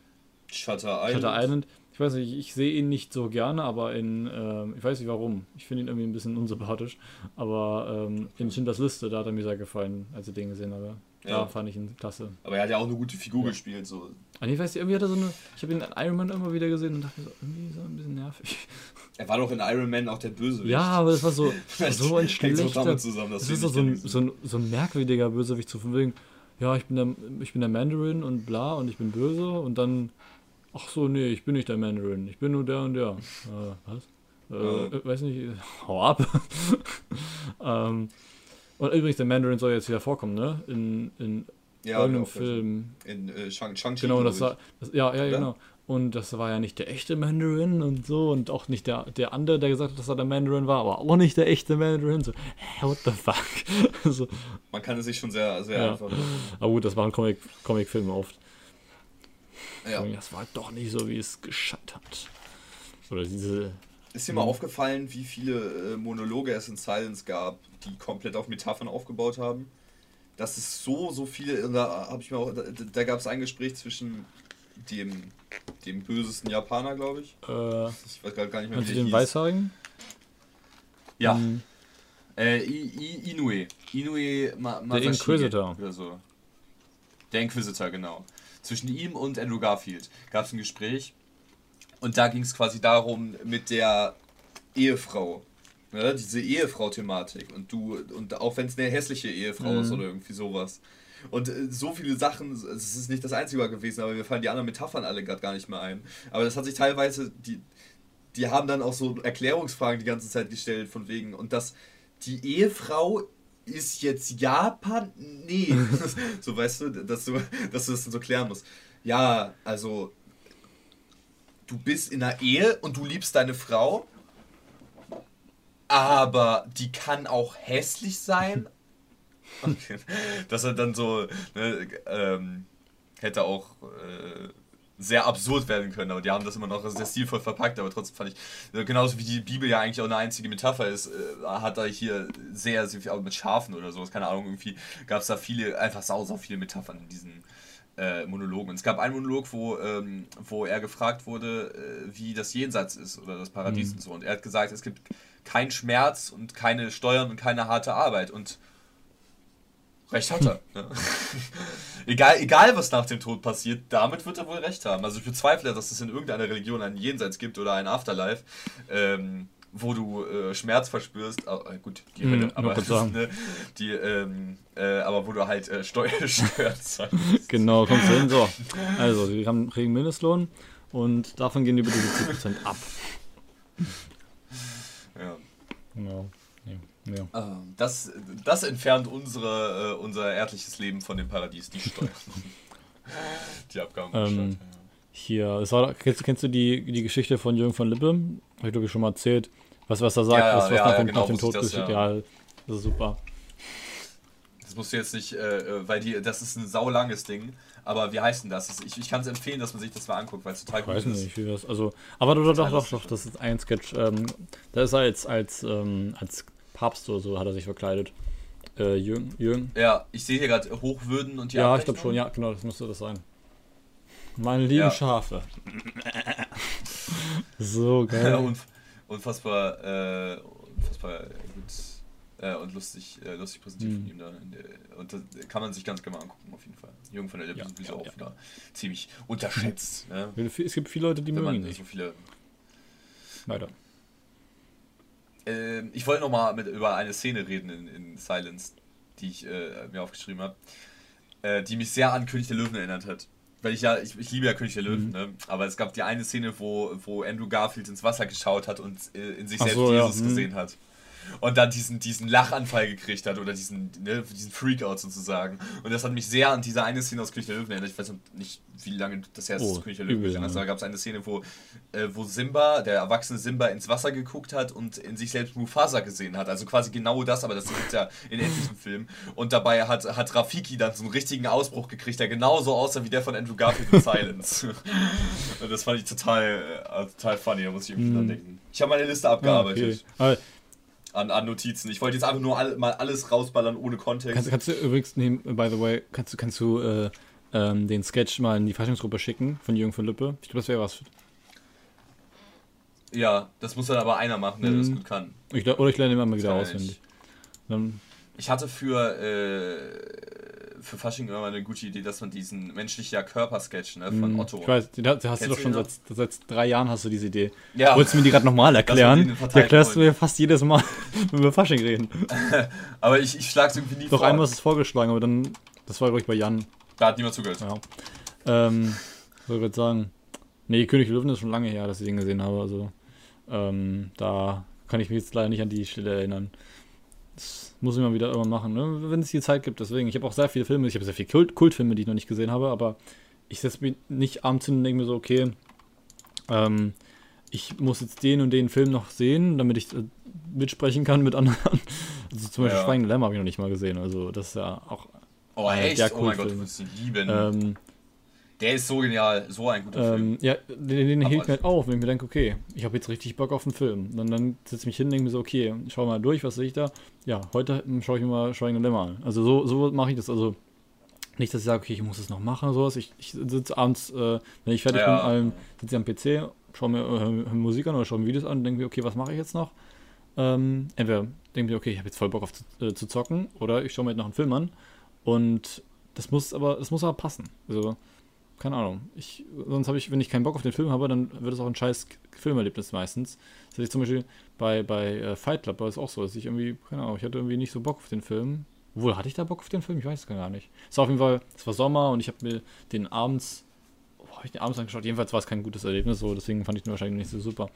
Shutter Island. Shutter Island. Ich weiß nicht, ich sehe ihn nicht so gerne, aber in, ähm, ich weiß nicht warum. Ich finde ihn irgendwie ein bisschen unsympathisch. Aber ähm, in Schindlers Liste, da hat er mir sehr gefallen, als ich den gesehen habe. Da ja. fand ich ihn klasse. Aber er hat ja auch eine gute Figur ja. gespielt. So. Ah, ich weiß nicht, irgendwie hat er so eine. Ich habe ihn in Iron Man immer wieder gesehen und dachte mir so, irgendwie so ein bisschen nervig. Er war doch in Iron Man auch der Bösewicht. Ja, aber das war so, so ein schlechter. Zusammen, das, das ist so, so, ein, so, ein, so ein merkwürdiger Bösewicht zu von wegen, ja, ich bin, der, ich bin der Mandarin und bla und ich bin böse und dann Ach so, nee, ich bin nicht der Mandarin. Ich bin nur der und der. Äh, was? Äh, äh, weiß nicht. Hau ab. ähm, und übrigens, der Mandarin soll jetzt wieder vorkommen, ne? In, in ja, irgendeinem Film. In äh, Shang-Chi. Genau, das war. Das, ja, ja, Oder? genau. Und das war ja nicht der echte Mandarin und so und auch nicht der, der andere, der gesagt hat, dass er der Mandarin war, aber auch nicht der echte Mandarin. So, hä, what the fuck? so. Man kann es sich schon sehr, sehr ja. einfach. Aber gut, das Comic-Filme Comic oft. Ja. Das war doch nicht so, wie es gescheint hat. Oder diese. Ist dir mal hm. aufgefallen, wie viele äh, Monologe es in Silence gab, die komplett auf Metaphern aufgebaut haben? Das ist so, so viele. Da habe ich mir auch. Da, da gab es ein Gespräch zwischen dem, dem bösesten Japaner, glaube ich. Äh, ich weiß gar nicht mehr, wie den Weißhaarigen? Ja. Ähm, Äh, I, I, Inoue. Inoue Ma Der Inquisitor. Oder so. Der Inquisitor, genau. Zwischen ihm und Andrew Garfield gab es ein Gespräch. Und da ging es quasi darum, mit der Ehefrau. Ne, diese Ehefrau-Thematik. Und du, und auch wenn es eine hässliche Ehefrau Mhm. ist oder irgendwie sowas. Und äh, so viele Sachen, es ist nicht das einzige Mal gewesen, aber mir fallen die anderen Metaphern alle gerade gar nicht mehr ein. Aber das hat sich teilweise, die, die haben dann auch so Erklärungsfragen die ganze Zeit gestellt, von wegen, und das, die Ehefrau ist jetzt Japan? Nee. so weißt du, dass du, dass du das dann so klären musst. Ja, also, du bist in einer Ehe und du liebst deine Frau, aber die kann auch hässlich sein. Okay. Dass er dann so, ne, ähm, hätte auch äh, sehr absurd werden können, aber die haben das immer noch sehr stilvoll verpackt, aber trotzdem fand ich, äh, genauso wie die Bibel ja eigentlich auch eine einzige Metapher ist, äh, hat er hier sehr, sehr viel, auch mit Schafen oder sowas, keine Ahnung, irgendwie gab es da viele, einfach sau, sau viele Metaphern in diesen äh, Monologen. Und es gab einen Monolog, wo, ähm, wo er gefragt wurde, äh, wie das Jenseits ist oder das Paradies Mhm. und so. Und er hat gesagt, es gibt keinen Schmerz und keine Steuern und keine harte Arbeit. Und recht hat er. ne? egal, egal, was nach dem Tod passiert, damit wird er wohl recht haben. Also ich bezweifle, dass es in irgendeiner Religion ein Jenseits gibt oder ein Afterlife. Ähm, wo du äh, Schmerz verspürst, äh, gut, die Hölle, ich aber, ne, die, ähm, äh, aber wo du halt äh, Steu Steuern zahlst. Genau, kommst du hin. So, also, wir haben kriegen Mindestlohn und davon gehen über die 70% ab. Ja. Genau. Ja. Ähm, Das, das entfernt unsere, äh, unser erdliches Leben von dem Paradies, die Steuern. die Abgaben. Ähm, Hier, es war, kennst, kennst du die, die Geschichte von Jürgen von Lippe? Habe ich glaube ich schon mal erzählt. Was, was er sagt, Ja, was, was ja, nach, ja, dem, genau nach dem Tod das, geschieht. ja. Ja. das ist super. Das musst du jetzt nicht, äh, äh, weil die, das ist ein saulanges Ding. Aber wie heißt denn das? ich ich kann es empfehlen, dass man sich das mal anguckt, weil es total Ich weiß gut ist. nicht, wie das. Also, aber doch, doch, doch, doch, das ist ein Sketch. Ähm, da ist er als, als, ähm, als Papst oder so, hat er sich verkleidet. Äh, Jürgen, Jürgen. Ja, ich sehe hier gerade Hochwürden und die Ja, ich glaube schon, ja, genau, das müsste das sein. Meine lieben Ja. Schafe. so geil. unf unfassbar, äh, unfassbar gut äh, und lustig, äh, lustig präsentiert Mhm. von ihm da. Und das kann man sich ganz genau angucken, auf jeden Fall. Jürgen von der Lippe Ja, ist ja, auch ja. wieder ziemlich unterschätzt. Ne? Es gibt viele Leute, die Wenn mögen ihn nicht. so viele Weiter. Ähm, ich wollte noch mal mit, über eine Szene reden in, in Silence, die ich äh, mir aufgeschrieben habe, äh, die mich sehr an König der Löwen erinnert hat. Weil ich ja, ich, ich liebe ja König der Löwen, Mhm. ne? aber es gab die eine Szene, wo, wo Andrew Garfield ins Wasser geschaut hat und äh, in sich Ach selbst so, ja, Jesus mhm. gesehen hat. Und dann diesen, diesen Lachanfall gekriegt hat oder diesen, ne, diesen Freakout sozusagen. Und das hat mich sehr an diese eine Szene aus König der Löwen erinnert. Ich weiß nicht, wie lange das her ist, Oh, König der Löwen übel, hast. ja. Da gab es eine Szene, wo, äh, wo Simba, der erwachsene Simba, ins Wasser geguckt hat und in sich selbst Mufasa gesehen hat. Also quasi genau das, aber das gibt ja in etlichen Filmen. Und dabei hat, hat Rafiki dann so einen richtigen Ausbruch gekriegt, der genauso aussah wie der von Andrew Garfield in Silence. und das fand ich total, äh, total funny, da muss ich irgendwie Mhm. dran denken. Ich habe meine Liste Ah, abgearbeitet okay. An, an Notizen. Ich wollte jetzt einfach nur all, mal alles rausballern ohne Kontext. kannst, kannst du übrigens, nee, by the way, kannst, du- kannst du äh, ähm, den Sketch mal in die Faschingsgruppe schicken von Jürgen von Lippe? Ich glaube, das wäre was. Für, ja, das muss dann aber einer machen, der Mhm. das gut kann. ich, oder ich lerne immer mal wieder auswendig. Dann, Ich hatte für, äh, für Fasching immer eine gute Idee, dass man diesen menschlicher Körpersketch ne, von mh, Otto. Ich weiß, den, hast- hast du doch schon seit, seit drei Jahren hast du diese Idee. Ja, Wolltest du mir die gerade nochmal erklären? Die erklärst du mir fast jedes Mal, wenn wir Fasching reden. aber ich, ich schlag's irgendwie nie Doch vor. einmal ist es vorgeschlagen, aber dann, das war glaube ich bei Jan. Da hat niemand zugehört. Ja. Ähm, soll ich gerade sagen, nee, König Löwen ist schon lange her, dass ich den gesehen habe. Also, ähm, da kann ich mich jetzt leider nicht an die Stelle erinnern. Das muss ich mal wieder irgendwann machen, ne? wenn es die Zeit gibt. Deswegen, ich habe auch sehr viele Filme, ich habe sehr viele Kult Kultfilme, die ich noch nicht gesehen habe, aber ich setze mich nicht abends hin und denke mir so, okay, ähm, ich muss jetzt den und den Film noch sehen, damit ich äh, mitsprechen kann mit anderen. Also zum Beispiel Ja. Schweigende Lämmer habe ich noch nicht mal gesehen. Also das ist ja auch. Oh, echt? der Oh mein Gott, du wirst ihn lieben. Ähm, Der ist so genial, so ein guter Film. Ähm, ja, den, den hielt mir halt auf, wenn ich mir denke, okay, ich habe jetzt richtig Bock auf einen Film. Dann, dann setze ich mich hin und denke mir so, okay, schau mal durch, was sehe ich da? Ja, heute schaue ich mir mal Schweigende Lämmer an. Also so, so mache ich das. Also nicht, dass ich sage, okay, ich muss das noch machen oder sowas. Ich, ich sitze abends, äh, wenn ich fertig Ja. bin allem, sitze ich am PC, schaue mir äh, Musik an oder schaue mir Videos an und denke mir, okay, was mache ich jetzt noch? ähm, entweder denke ich, okay, ich habe jetzt voll Bock auf zu, äh, zu zocken, oder ich schaue mir jetzt noch einen Film an. Und das muss aber, das muss aber passen. Also, keine Ahnung. Ich, sonst habe ich, wenn ich keinen Bock auf den Film habe, dann wird es auch ein scheiß Filmerlebnis meistens. Das hatte ich zum Beispiel bei, bei äh, Fight Club war es auch so, dass ich irgendwie, keine Ahnung, ich hatte irgendwie nicht so Bock auf den Film. Obwohl, hatte ich da Bock auf den Film? Ich weiß es gar nicht. Es war auf jeden Fall, es war Sommer und ich habe mir den abends, oh, habe ich den abends angeschaut. Jedenfalls war es kein gutes Erlebnis, so, deswegen fand ich den wahrscheinlich nicht so super.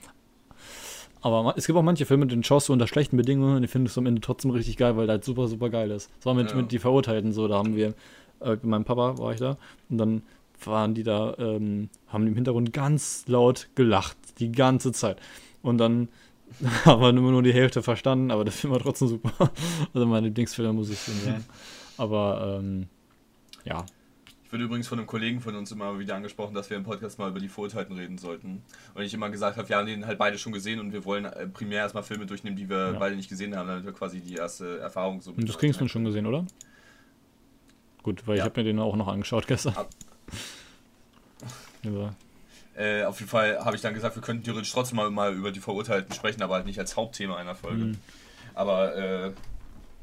Aber es gibt auch manche Filme, den schaust du unter schlechten Bedingungen und die findest du am Ende trotzdem richtig geil, weil der halt super, super geil ist. Das war mit, ja. mit Die Verurteilten so, da haben wir, äh, mit meinem Papa war ich da und dann waren die da, ähm, haben im Hintergrund ganz laut gelacht, die ganze Zeit. Und dann haben wir immer nur die Hälfte verstanden, aber der Film war trotzdem super. Also meine Lieblingsfilme, muss ich schon sagen. Aber ähm, ja. Ich wurde übrigens von einem Kollegen von uns immer wieder angesprochen, dass wir im Podcast mal über die Vorurteilten reden sollten. Und ich immer gesagt habe, wir haben den halt beide schon gesehen und wir wollen äh, primär erstmal Filme durchnehmen, die wir ja. beide nicht gesehen haben, damit wir quasi die erste Erfahrung so. Und das Kingsman schon gesehen, oder? Gut, weil ja. ich habe mir den auch noch angeschaut gestern. Ab ja. Äh, auf jeden Fall habe ich dann gesagt, wir könnten theoretisch trotzdem mal, mal, über die Verurteilten sprechen, aber halt nicht als Hauptthema einer Folge. Mhm. Aber äh,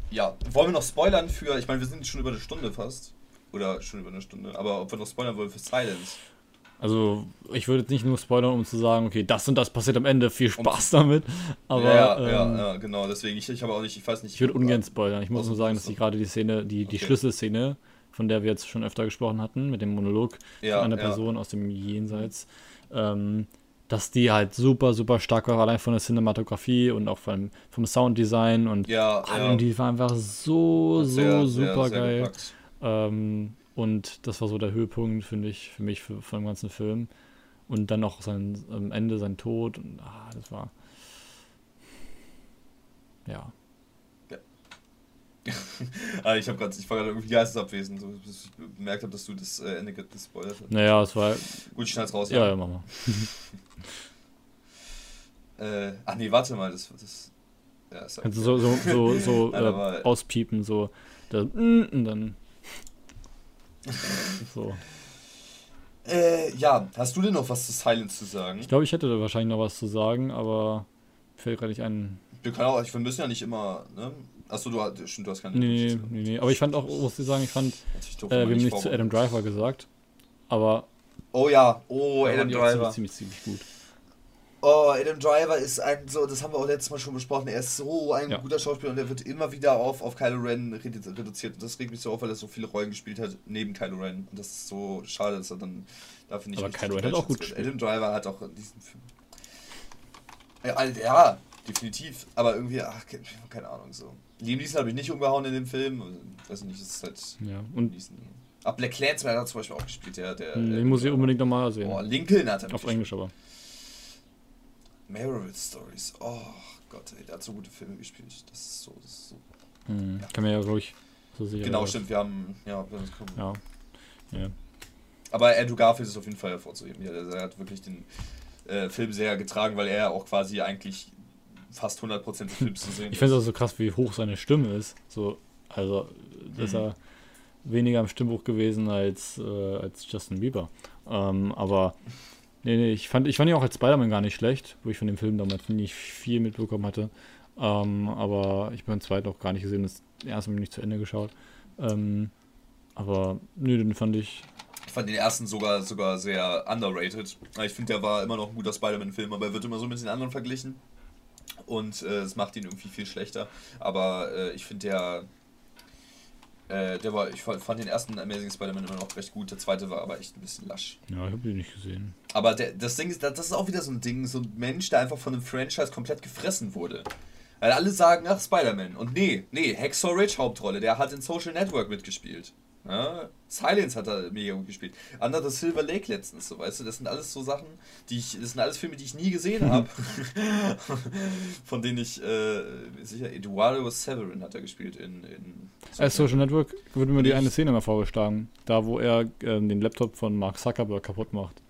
ja, wollen wir noch spoilern für, ich meine, wir sind schon über eine Stunde fast. Oder schon über eine Stunde, aber ob wir noch spoilern wollen für Silence. Also, ich würde jetzt nicht nur spoilern, um zu sagen, okay, das und das passiert am Ende, viel Spaß um, damit. Aber, ja, ähm, ja, ja, genau, deswegen, ich, ich habe auch nicht, ich weiß nicht. Ich würde ungern spoilern. Ich muss nur sagen, dass ich gerade die Szene, die, die okay. Schlüsselszene, von der wir jetzt schon öfter gesprochen hatten, mit dem Monolog ja, von einer ja. Person aus dem Jenseits, ähm, dass die halt super, super stark war, allein von der Cinematografie und auch vom, vom Sounddesign und ja, allem, die war einfach so, so sehr, super sehr, geil. Ähm, und das war so der Höhepunkt, finde ich, für mich, für, für den ganzen Film. Und dann noch sein, am Ende sein Tod. Und, ah, das war. Ja. ah, ich habe gerade, ich war gerade irgendwie geistesabwesend, so, bis ich bemerkt habe, dass du das äh, Ende gespoilert hast. Naja, es war. Gut, ich schneid's raus, ja. Ja, ja, mach mal. äh, ach nee, warte mal, das. das ja, ist okay. Also so, so, so, so Nein, äh, auspiepen, so. Da, mm, und dann. so. Äh, ja, hast du denn noch was zu Silence zu sagen? Ich glaube, ich hätte da wahrscheinlich noch was zu sagen, aber fällt gerade nicht ein. Wir können auch, wir müssen ja nicht immer, ne? Achso, du, stimmt, du hast keine. Nee, nee, nee, aber ich fand auch, muss ich sagen, ich fand, äh, wir haben nicht zu Adam Driver gesagt, aber. Oh ja, oh, Adam Driver. Ziemlich, ziemlich gut. Oh, Adam Driver ist ein, so, das haben wir auch letztes Mal schon besprochen, er ist so ein ja. guter Schauspieler und er wird immer wieder auf, auf Kylo Ren reduziert. Und das regt mich so auf, weil er so viele Rollen gespielt hat neben Kylo Ren. Und das ist so schade, dass er dann dafür nicht Aber Kylo Ren hat auch gut gespielt. Adam Driver hat auch diesen Film. Ja, ja, definitiv. Aber irgendwie, ach, keine Ahnung, so. Liam Neeson habe ich nicht umgehauen in dem Film. Weiß nicht, das ist halt. Ja, und. Ab Black Clansman hat er zum Beispiel auch gespielt, der. der hm, den muss ich unbedingt nochmal sehen. Oh, Lincoln hat er Auf Englisch aber. Marvel Stories. Oh Gott, ey, der hat so gute Filme gespielt. Das ist so. Das ist so hm, ja. Kann man ja ruhig so sicher. Genau, stimmt, wir haben. Ja, wir haben ja. ja. Aber Andrew Garfield ist auf jeden Fall hervorzuheben. Ja, er hat wirklich den äh, Film sehr getragen, weil er auch quasi eigentlich fast 100% des Films zu sehen Ich finde es auch so krass, wie hoch seine Stimme ist. So, also, dass mhm. er weniger am Stimmbuch gewesen als, äh, als Justin Bieber. Ähm, aber nee, nee, ich fand, ich fand ihn auch als Spider-Man gar nicht schlecht, wo ich von dem Film damals nicht viel mitbekommen hatte. Ähm, aber ich habe den zweiten auch gar nicht gesehen, das erste Mal nicht zu Ende geschaut. Ähm, aber nee, den fand ich. Ich fand den ersten sogar, sogar sehr underrated. Ich finde, der war immer noch ein guter Spider-Man-Film, aber er wird immer so mit den anderen verglichen und äh, es macht ihn irgendwie viel schlechter. Aber äh, ich finde der, äh, der war, ich fand den ersten Amazing Spider-Man immer noch recht gut. Der zweite war aber echt ein bisschen lasch. Ja, ich habe den nicht gesehen. Aber der, das Ding ist, das ist auch wieder so ein Ding, so ein Mensch, der einfach von einem Franchise komplett gefressen wurde. Weil alle sagen, ach, Spider-Man. Und nee, nee, Hacksaw Ridge Hauptrolle, der hat in Social Network mitgespielt. Ja, Silence hat er mega gut gespielt. Under the Silver Lake letztens, so weißt du, das sind alles so Sachen, die ich, das sind alles Filme, die ich nie gesehen habe. Von denen ich äh, sicher, Eduardo Severin hat er gespielt in. in Social, Social Network wurde mir die eine Szene mal vorgeschlagen, da wo er äh, den Laptop von Mark Zuckerberg kaputt macht.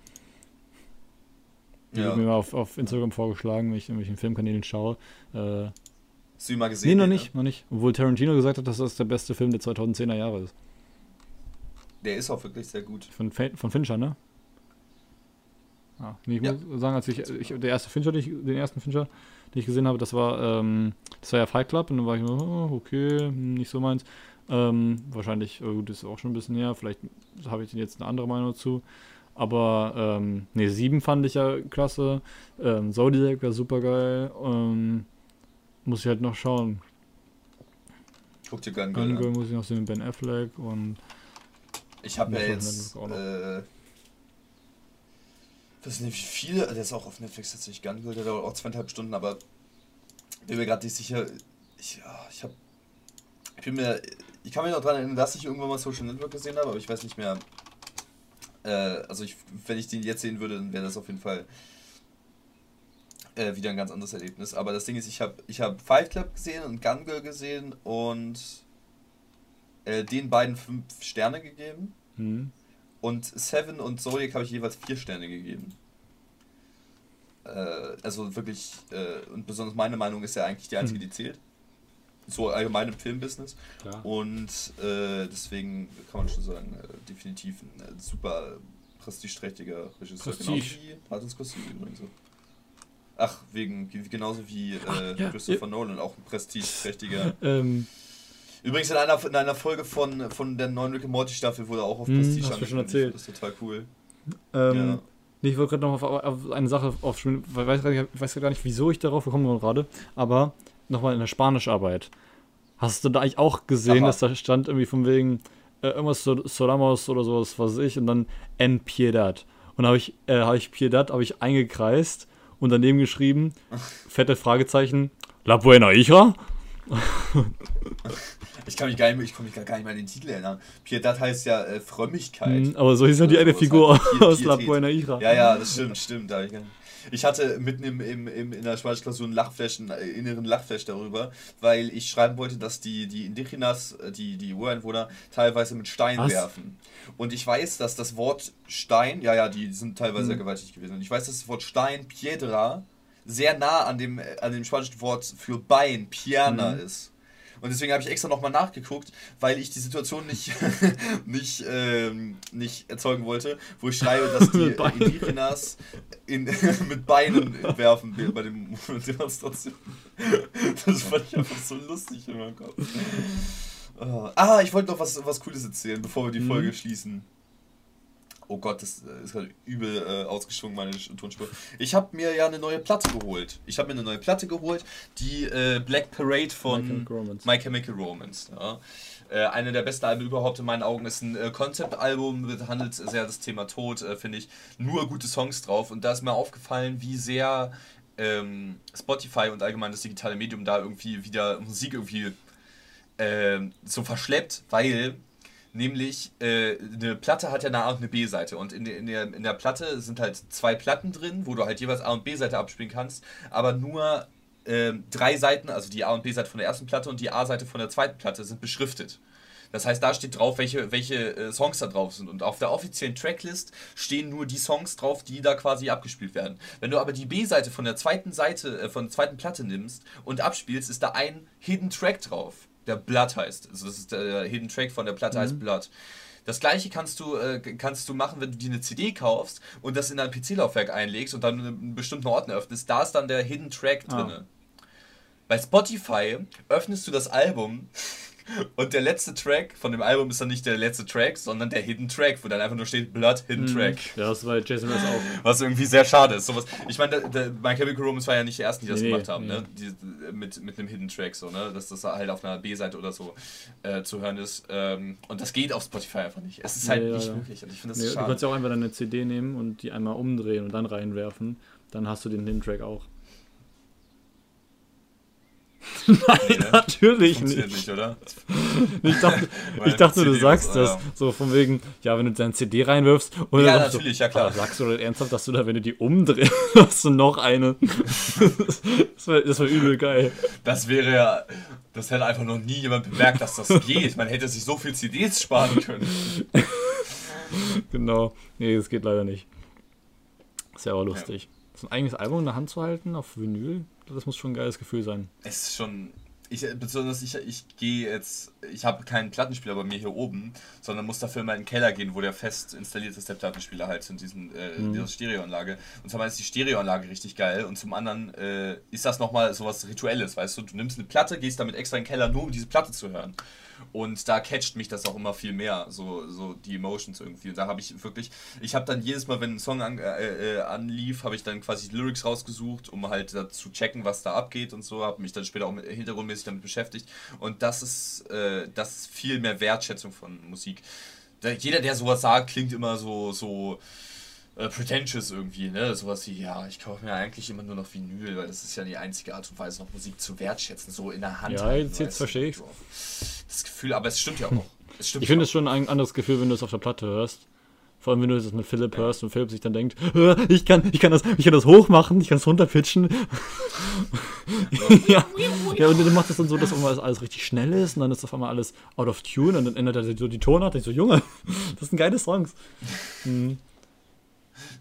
Die ja. wird mir mal auf, auf Instagram vorgeschlagen, wenn ich in welchen Filmkanälen schaue. Äh, Hast du ihn mal gesehen? Nee, noch nicht, noch nicht. Obwohl Tarantino gesagt hat, dass das der beste Film der 2010er Jahre ist. Der ist auch wirklich sehr gut. Von, von Fincher, ne? Ah, nee, ich ja. muss sagen, als ich, ich, der erste Fincher, den ersten Fincher, den ich gesehen habe, das war, ähm, das war ja Fight Club und dann war ich nur, oh, okay, nicht so meins. Ähm, wahrscheinlich, oh, gut, das ist auch schon ein bisschen her, vielleicht habe ich jetzt eine andere Meinung dazu. Aber, ähm, ne, 7 fand ich ja klasse. Ähm, Zodiac war super geil. Ähm, muss ich halt noch schauen. Guck dir Gun Gun Girl Girl an. muss ich noch sehen mit Ben Affleck und Ich habe ja jetzt. Äh, das sind nicht viele. Der ist auch auf Netflix tatsächlich Gun Girl. Der dauert auch zweieinhalb Stunden, aber bin mir gerade nicht sicher. Ich, ja, ich habe. Ich bin mir. Ich kann mich noch daran erinnern, dass ich irgendwann mal Social Network gesehen habe, aber ich weiß nicht mehr. Äh, also, ich, wenn ich den jetzt sehen würde, dann wäre das auf jeden Fall äh, wieder ein ganz anderes Erlebnis. Aber das Ding ist, ich habe ich hab Fight Club gesehen und Gun Girl gesehen und äh, den beiden fünf Sterne gegeben. hm, Und Seven und Zodiac habe ich jeweils vier Sterne gegeben. Äh, also wirklich, äh, und besonders meine Meinung ist ja eigentlich die einzige, Hm. die zählt. So allgemein im Filmbusiness. klar. Und äh, deswegen kann man schon sagen, äh, definitiv ein äh, super prestigeträchtiger Regisseur. Prestige. Genauso wie Martin Scorsese übrigens. Ach, wegen, genauso wie äh, Ach, ja, Christopher Nolan, auch ein prestigeträchtiger. Ähm, Übrigens in einer, in einer Folge von, von der neuen Rick and Morty Staffel wurde auch auf Hm, Prestige hast du schon erzählt. Das ist total cool. ähm, ja. nee, ich wollte gerade noch auf, auf eine Sache aufschwimmen, weil ich weiß, gar nicht- ich weiß gar nicht, wieso ich darauf gekommen bin gerade, aber nochmal in der Spanischarbeit. Hast du da eigentlich auch gesehen, Aha. dass da stand irgendwie von wegen äh, irgendwas so- Solamos oder sowas, was weiß ich, und dann En Piedad. Und habe ich, äh, habe ich Piedad, habe ich eingekreist und daneben geschrieben, fette Fragezeichen, La Buena Hija? Ich kann mich gar nicht mehr, ich kann mich gar nicht mehr an den Titel erinnern. Piedad heißt ja äh, Frömmigkeit. Hm, aber so hieß ja die eine Figur halt. Aus La. Buena Hija. Ja, ja, das stimmt, stimmt. da Ich, ich hatte mitten im, im, im, in der Spanischklausur einen Lachflash, einen äh, inneren Lachflash darüber, weil ich schreiben wollte, dass die, die Indigenas, äh, die, die Ureinwohner, teilweise mit Stein Was? werfen. Und ich weiß, dass das Wort Stein, ja, ja, die sind teilweise sehr Hm. gewaltig gewesen. Und ich weiß, dass das Wort Stein, Piedra, sehr nah an dem, äh, an dem spanischen Wort für Bein, Pierna, Mhm. ist. Und deswegen habe ich extra nochmal nachgeguckt, weil ich die Situation nicht, nicht, ähm, nicht erzeugen wollte, wo ich schreibe, dass die. Indigenas in, mit Beinen werfen will bei dem Demonstration. Das fand ich einfach so lustig in meinem Kopf. Ah, ich wollte noch was, was Cooles erzählen, bevor wir die Mhm. Folge schließen. Oh Gott, das äh, ist gerade übel äh, ausgeschwungen, meine Tonspur. Ich habe mir ja eine neue Platte geholt. Ich habe mir eine neue Platte geholt, die äh, Black Parade von My Chemical Romance. My Chemical Romance. Ja. Äh, eine der besten Alben überhaupt in meinen Augen ist ein äh, Konzeptalbum, behandelt sehr das Thema Tod, äh, finde ich. Nur gute Songs drauf. Und da ist mir aufgefallen, wie sehr ähm, Spotify und allgemein das digitale Medium da irgendwie wieder Musik irgendwie ähm, so verschleppt, weil nämlich äh, eine Platte hat ja eine A und eine B-Seite und in der, in, der, in der Platte sind halt zwei Platten drin, wo du halt jeweils A und B-Seite abspielen kannst, aber nur ähm, drei Seiten, also die A und B-Seite von der ersten Platte und die A-Seite von der zweiten Platte sind beschriftet. Das heißt, da steht drauf, welche, welche äh, Songs da drauf sind. Und auf der offiziellen Tracklist stehen nur die Songs drauf, die da quasi abgespielt werden. Wenn du aber die B-Seite von der zweiten Seite, äh, von der zweiten Platte nimmst und abspielst, ist da ein Hidden Track drauf, der Blood heißt. Also das ist der Hidden Track von der Platte heißt Blood. Das gleiche kannst du, äh, kannst du machen, wenn du dir eine CD kaufst und das in ein PC-Laufwerk einlegst und dann einen bestimmten Ordner öffnest. Da ist dann der Hidden Track Ah. drinne. Bei Spotify öffnest du das Album und der letzte Track von dem Album ist dann nicht der letzte Track, sondern der Hidden Track, wo dann einfach nur steht Blood Hidden Mhm. Track. Ja, das war Jason Mraz auch. Was irgendwie sehr schade ist. Sowas, ich meine, My Chemical Romance war ja nicht die ersten, die das Nee, gemacht haben, nee. ne? Die, mit, mit einem Hidden Track, so, ne? Dass das halt auf einer B-Seite oder so äh, zu hören ist. Ähm, und das geht auf Spotify einfach nicht. Es ist halt Nee, nicht ja, möglich. Und ich finde das Nee, du schade. kannst ja auch einfach deine CD nehmen und die einmal umdrehen und dann reinwerfen. Dann hast du den Hidden-Track auch. Nein, ne? natürlich nicht. nicht, oder? Ich dachte, ich dachte du sagst das ja. so von wegen, ja, wenn du deine CD reinwirfst und Ja, natürlich, du, ja, klar. "Ah, Sagst du ernsthaft, dass du da, wenn du die umdrehst, hast du noch eine? das wäre das übel geil. Das wäre ja. Das hätte einfach noch nie jemand bemerkt, dass das geht. Man hätte sich so viel CDs sparen können. Genau. Nee, das geht leider nicht. Ist ja aber lustig. So ein eigenes Album in der Hand zu halten auf Vinyl, das muss schon ein geiles Gefühl sein. Es ist schon. ich, besonders ich, ich gehe jetzt, ich habe keinen Plattenspieler bei mir hier oben, sondern muss dafür mal in den Keller gehen, wo der fest installiert ist, der Plattenspieler halt in, diesen, äh, Mhm. dieser Stereoanlage. Und zum einen ist die Stereoanlage richtig geil und zum anderen äh, ist das nochmal sowas Rituelles, weißt du? Du nimmst eine Platte, gehst damit extra in den Keller, nur um diese Platte zu hören. Und da catcht mich das auch immer viel mehr, so, so die Emotions irgendwie. Und da habe ich wirklich, ich habe dann jedes Mal, wenn ein Song an, äh, äh, anlief, habe ich dann quasi die Lyrics rausgesucht, um halt da zu checken, was da abgeht und so. Habe mich dann später auch mit, hintergrundmäßig damit beschäftigt. Und das ist, äh, das ist viel mehr Wertschätzung von Musik. Da, jeder, der sowas sagt, klingt immer so, so äh, pretentious irgendwie, ne? Sowas wie, ja, ich kaufe mir eigentlich immer nur noch Vinyl, weil das ist ja die einzige Art und Weise, noch Musik zu wertschätzen, so in der Hand. Ja, halten, jetzt- jetzt verstehe ich's. So. Das Gefühl, aber es stimmt ja auch. Es stimmt Ich finde ja es schon ein anderes Gefühl, wenn du es auf der Platte hörst. Vor allem, wenn du das mit Philipp hörst und Philipp sich dann denkt, "Äh, ich kann, ich kann das, ich kann das hochmachen, ich kann es runterpitchen. ja. ja, und dann macht es dann so, dass immer alles richtig schnell ist und dann ist auf einmal alles out of tune und dann ändert er so die Tonart. Ich so, Junge, das sind geile Songs. Mhm.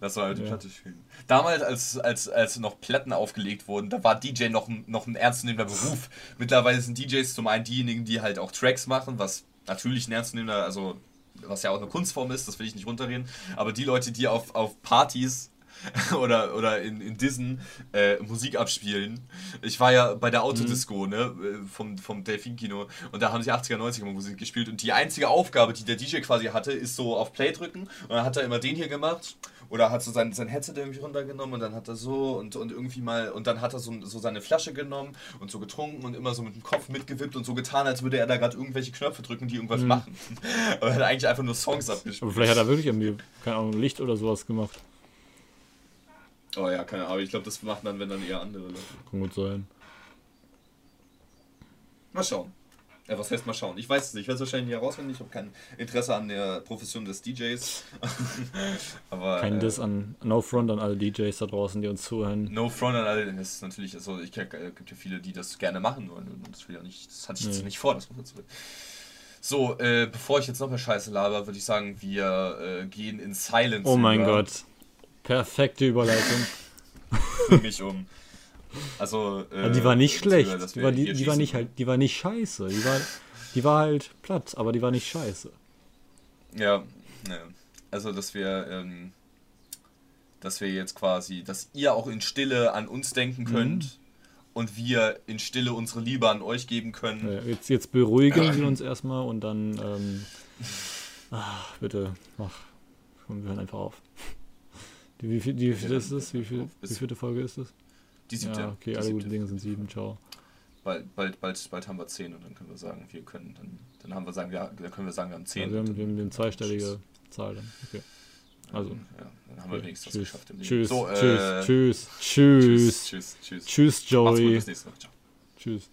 Das soll halt die Ja. Platte spielen. Damals, als, als, als noch Platten aufgelegt wurden, da war DJ noch ein, noch ein ernstzunehmender Beruf. Mittlerweile sind DJs zum einen diejenigen, die halt auch Tracks machen, was natürlich ein ernstzunehmender, also was ja auch eine Kunstform ist, das will ich nicht runterreden, aber die Leute, die auf, auf Partys oder, oder in, in Dissen äh, Musik abspielen. Ich war ja bei der Autodisco, ne, äh, vom, vom Delfin-Kino und da haben sie 80er, 90er Musik gespielt und die einzige Aufgabe, die der DJ quasi hatte, ist so auf Play drücken und dann hat er immer den hier gemacht oder hat so sein, sein Headset irgendwie runtergenommen und dann hat er so und, und irgendwie mal und dann hat er so, so seine Flasche genommen und so getrunken und immer so mit dem Kopf mitgewippt und so getan, als würde er da gerade irgendwelche Knöpfe drücken, die irgendwas machen. Aber er hat eigentlich einfach nur Songs abgespielt. Aber vielleicht hat er wirklich irgendwie, keine Ahnung, Licht oder sowas gemacht. Oh ja, keine Ahnung. Ich glaube, das machen dann, wenn dann eher andere Leute. Kann gut sein. Mal schauen. Ja, was heißt mal schauen? Ich weiß es nicht. Ich werde es wahrscheinlich nicht herausfinden. Ich habe kein Interesse an der Profession des DJs. Aber. Kein äh, Diss an No Front an alle DJs da draußen, die uns zuhören. No front an alle, das ist natürlich, also ich kenn- äh, gibt ja viele, die das gerne machen wollen und das will ja nicht, das hatte ich jetzt Nee. nicht vor, das muss dazu. So, äh, bevor ich jetzt noch mehr Scheiße laber, würde ich sagen, wir äh, gehen in Silence. Oh mein über. Gott. Perfekte Überleitung. Bring mich um. Also, äh, Aber die war nicht schlecht. dass Die war, die, die war nicht halt, die war nicht scheiße. Die war, die war halt platt, aber die war nicht scheiße. Ja, ja. also dass wir, ähm, dass wir jetzt quasi, dass ihr auch in Stille an uns denken könnt Mhm. und wir in Stille unsere Liebe an euch geben können. Äh, Jetzt, jetzt beruhigen wir uns erstmal und dann. Ähm, ach, bitte, mach. Komm, wir hören einfach auf. Die, wie viel, die, wie viel hören ist es? Wie, viel, wie viele Folge ist es? Die siebte. Ja, okay, die alle siebte. guten Dinge sind sieben. Ciao. Bald, bald, bald, bald haben wir zehn und dann können wir sagen, wir können, dann, dann haben wir sagen, wir, dann können wir sagen, wir haben zehn. Ja, wir, haben, wir haben eine zweistellige Zahl dann. Okay. Also. Ja, dann haben wir okay. wenigstens was Tschüss. geschafft im Leben. Tschüss. So, tschüss. äh, Tschüss. Tschüss. Tschüss. Tschüss. Tschüss. Tschüss, Macht's gut, Joey. bis nächste Woche. Ciao. Tschüss.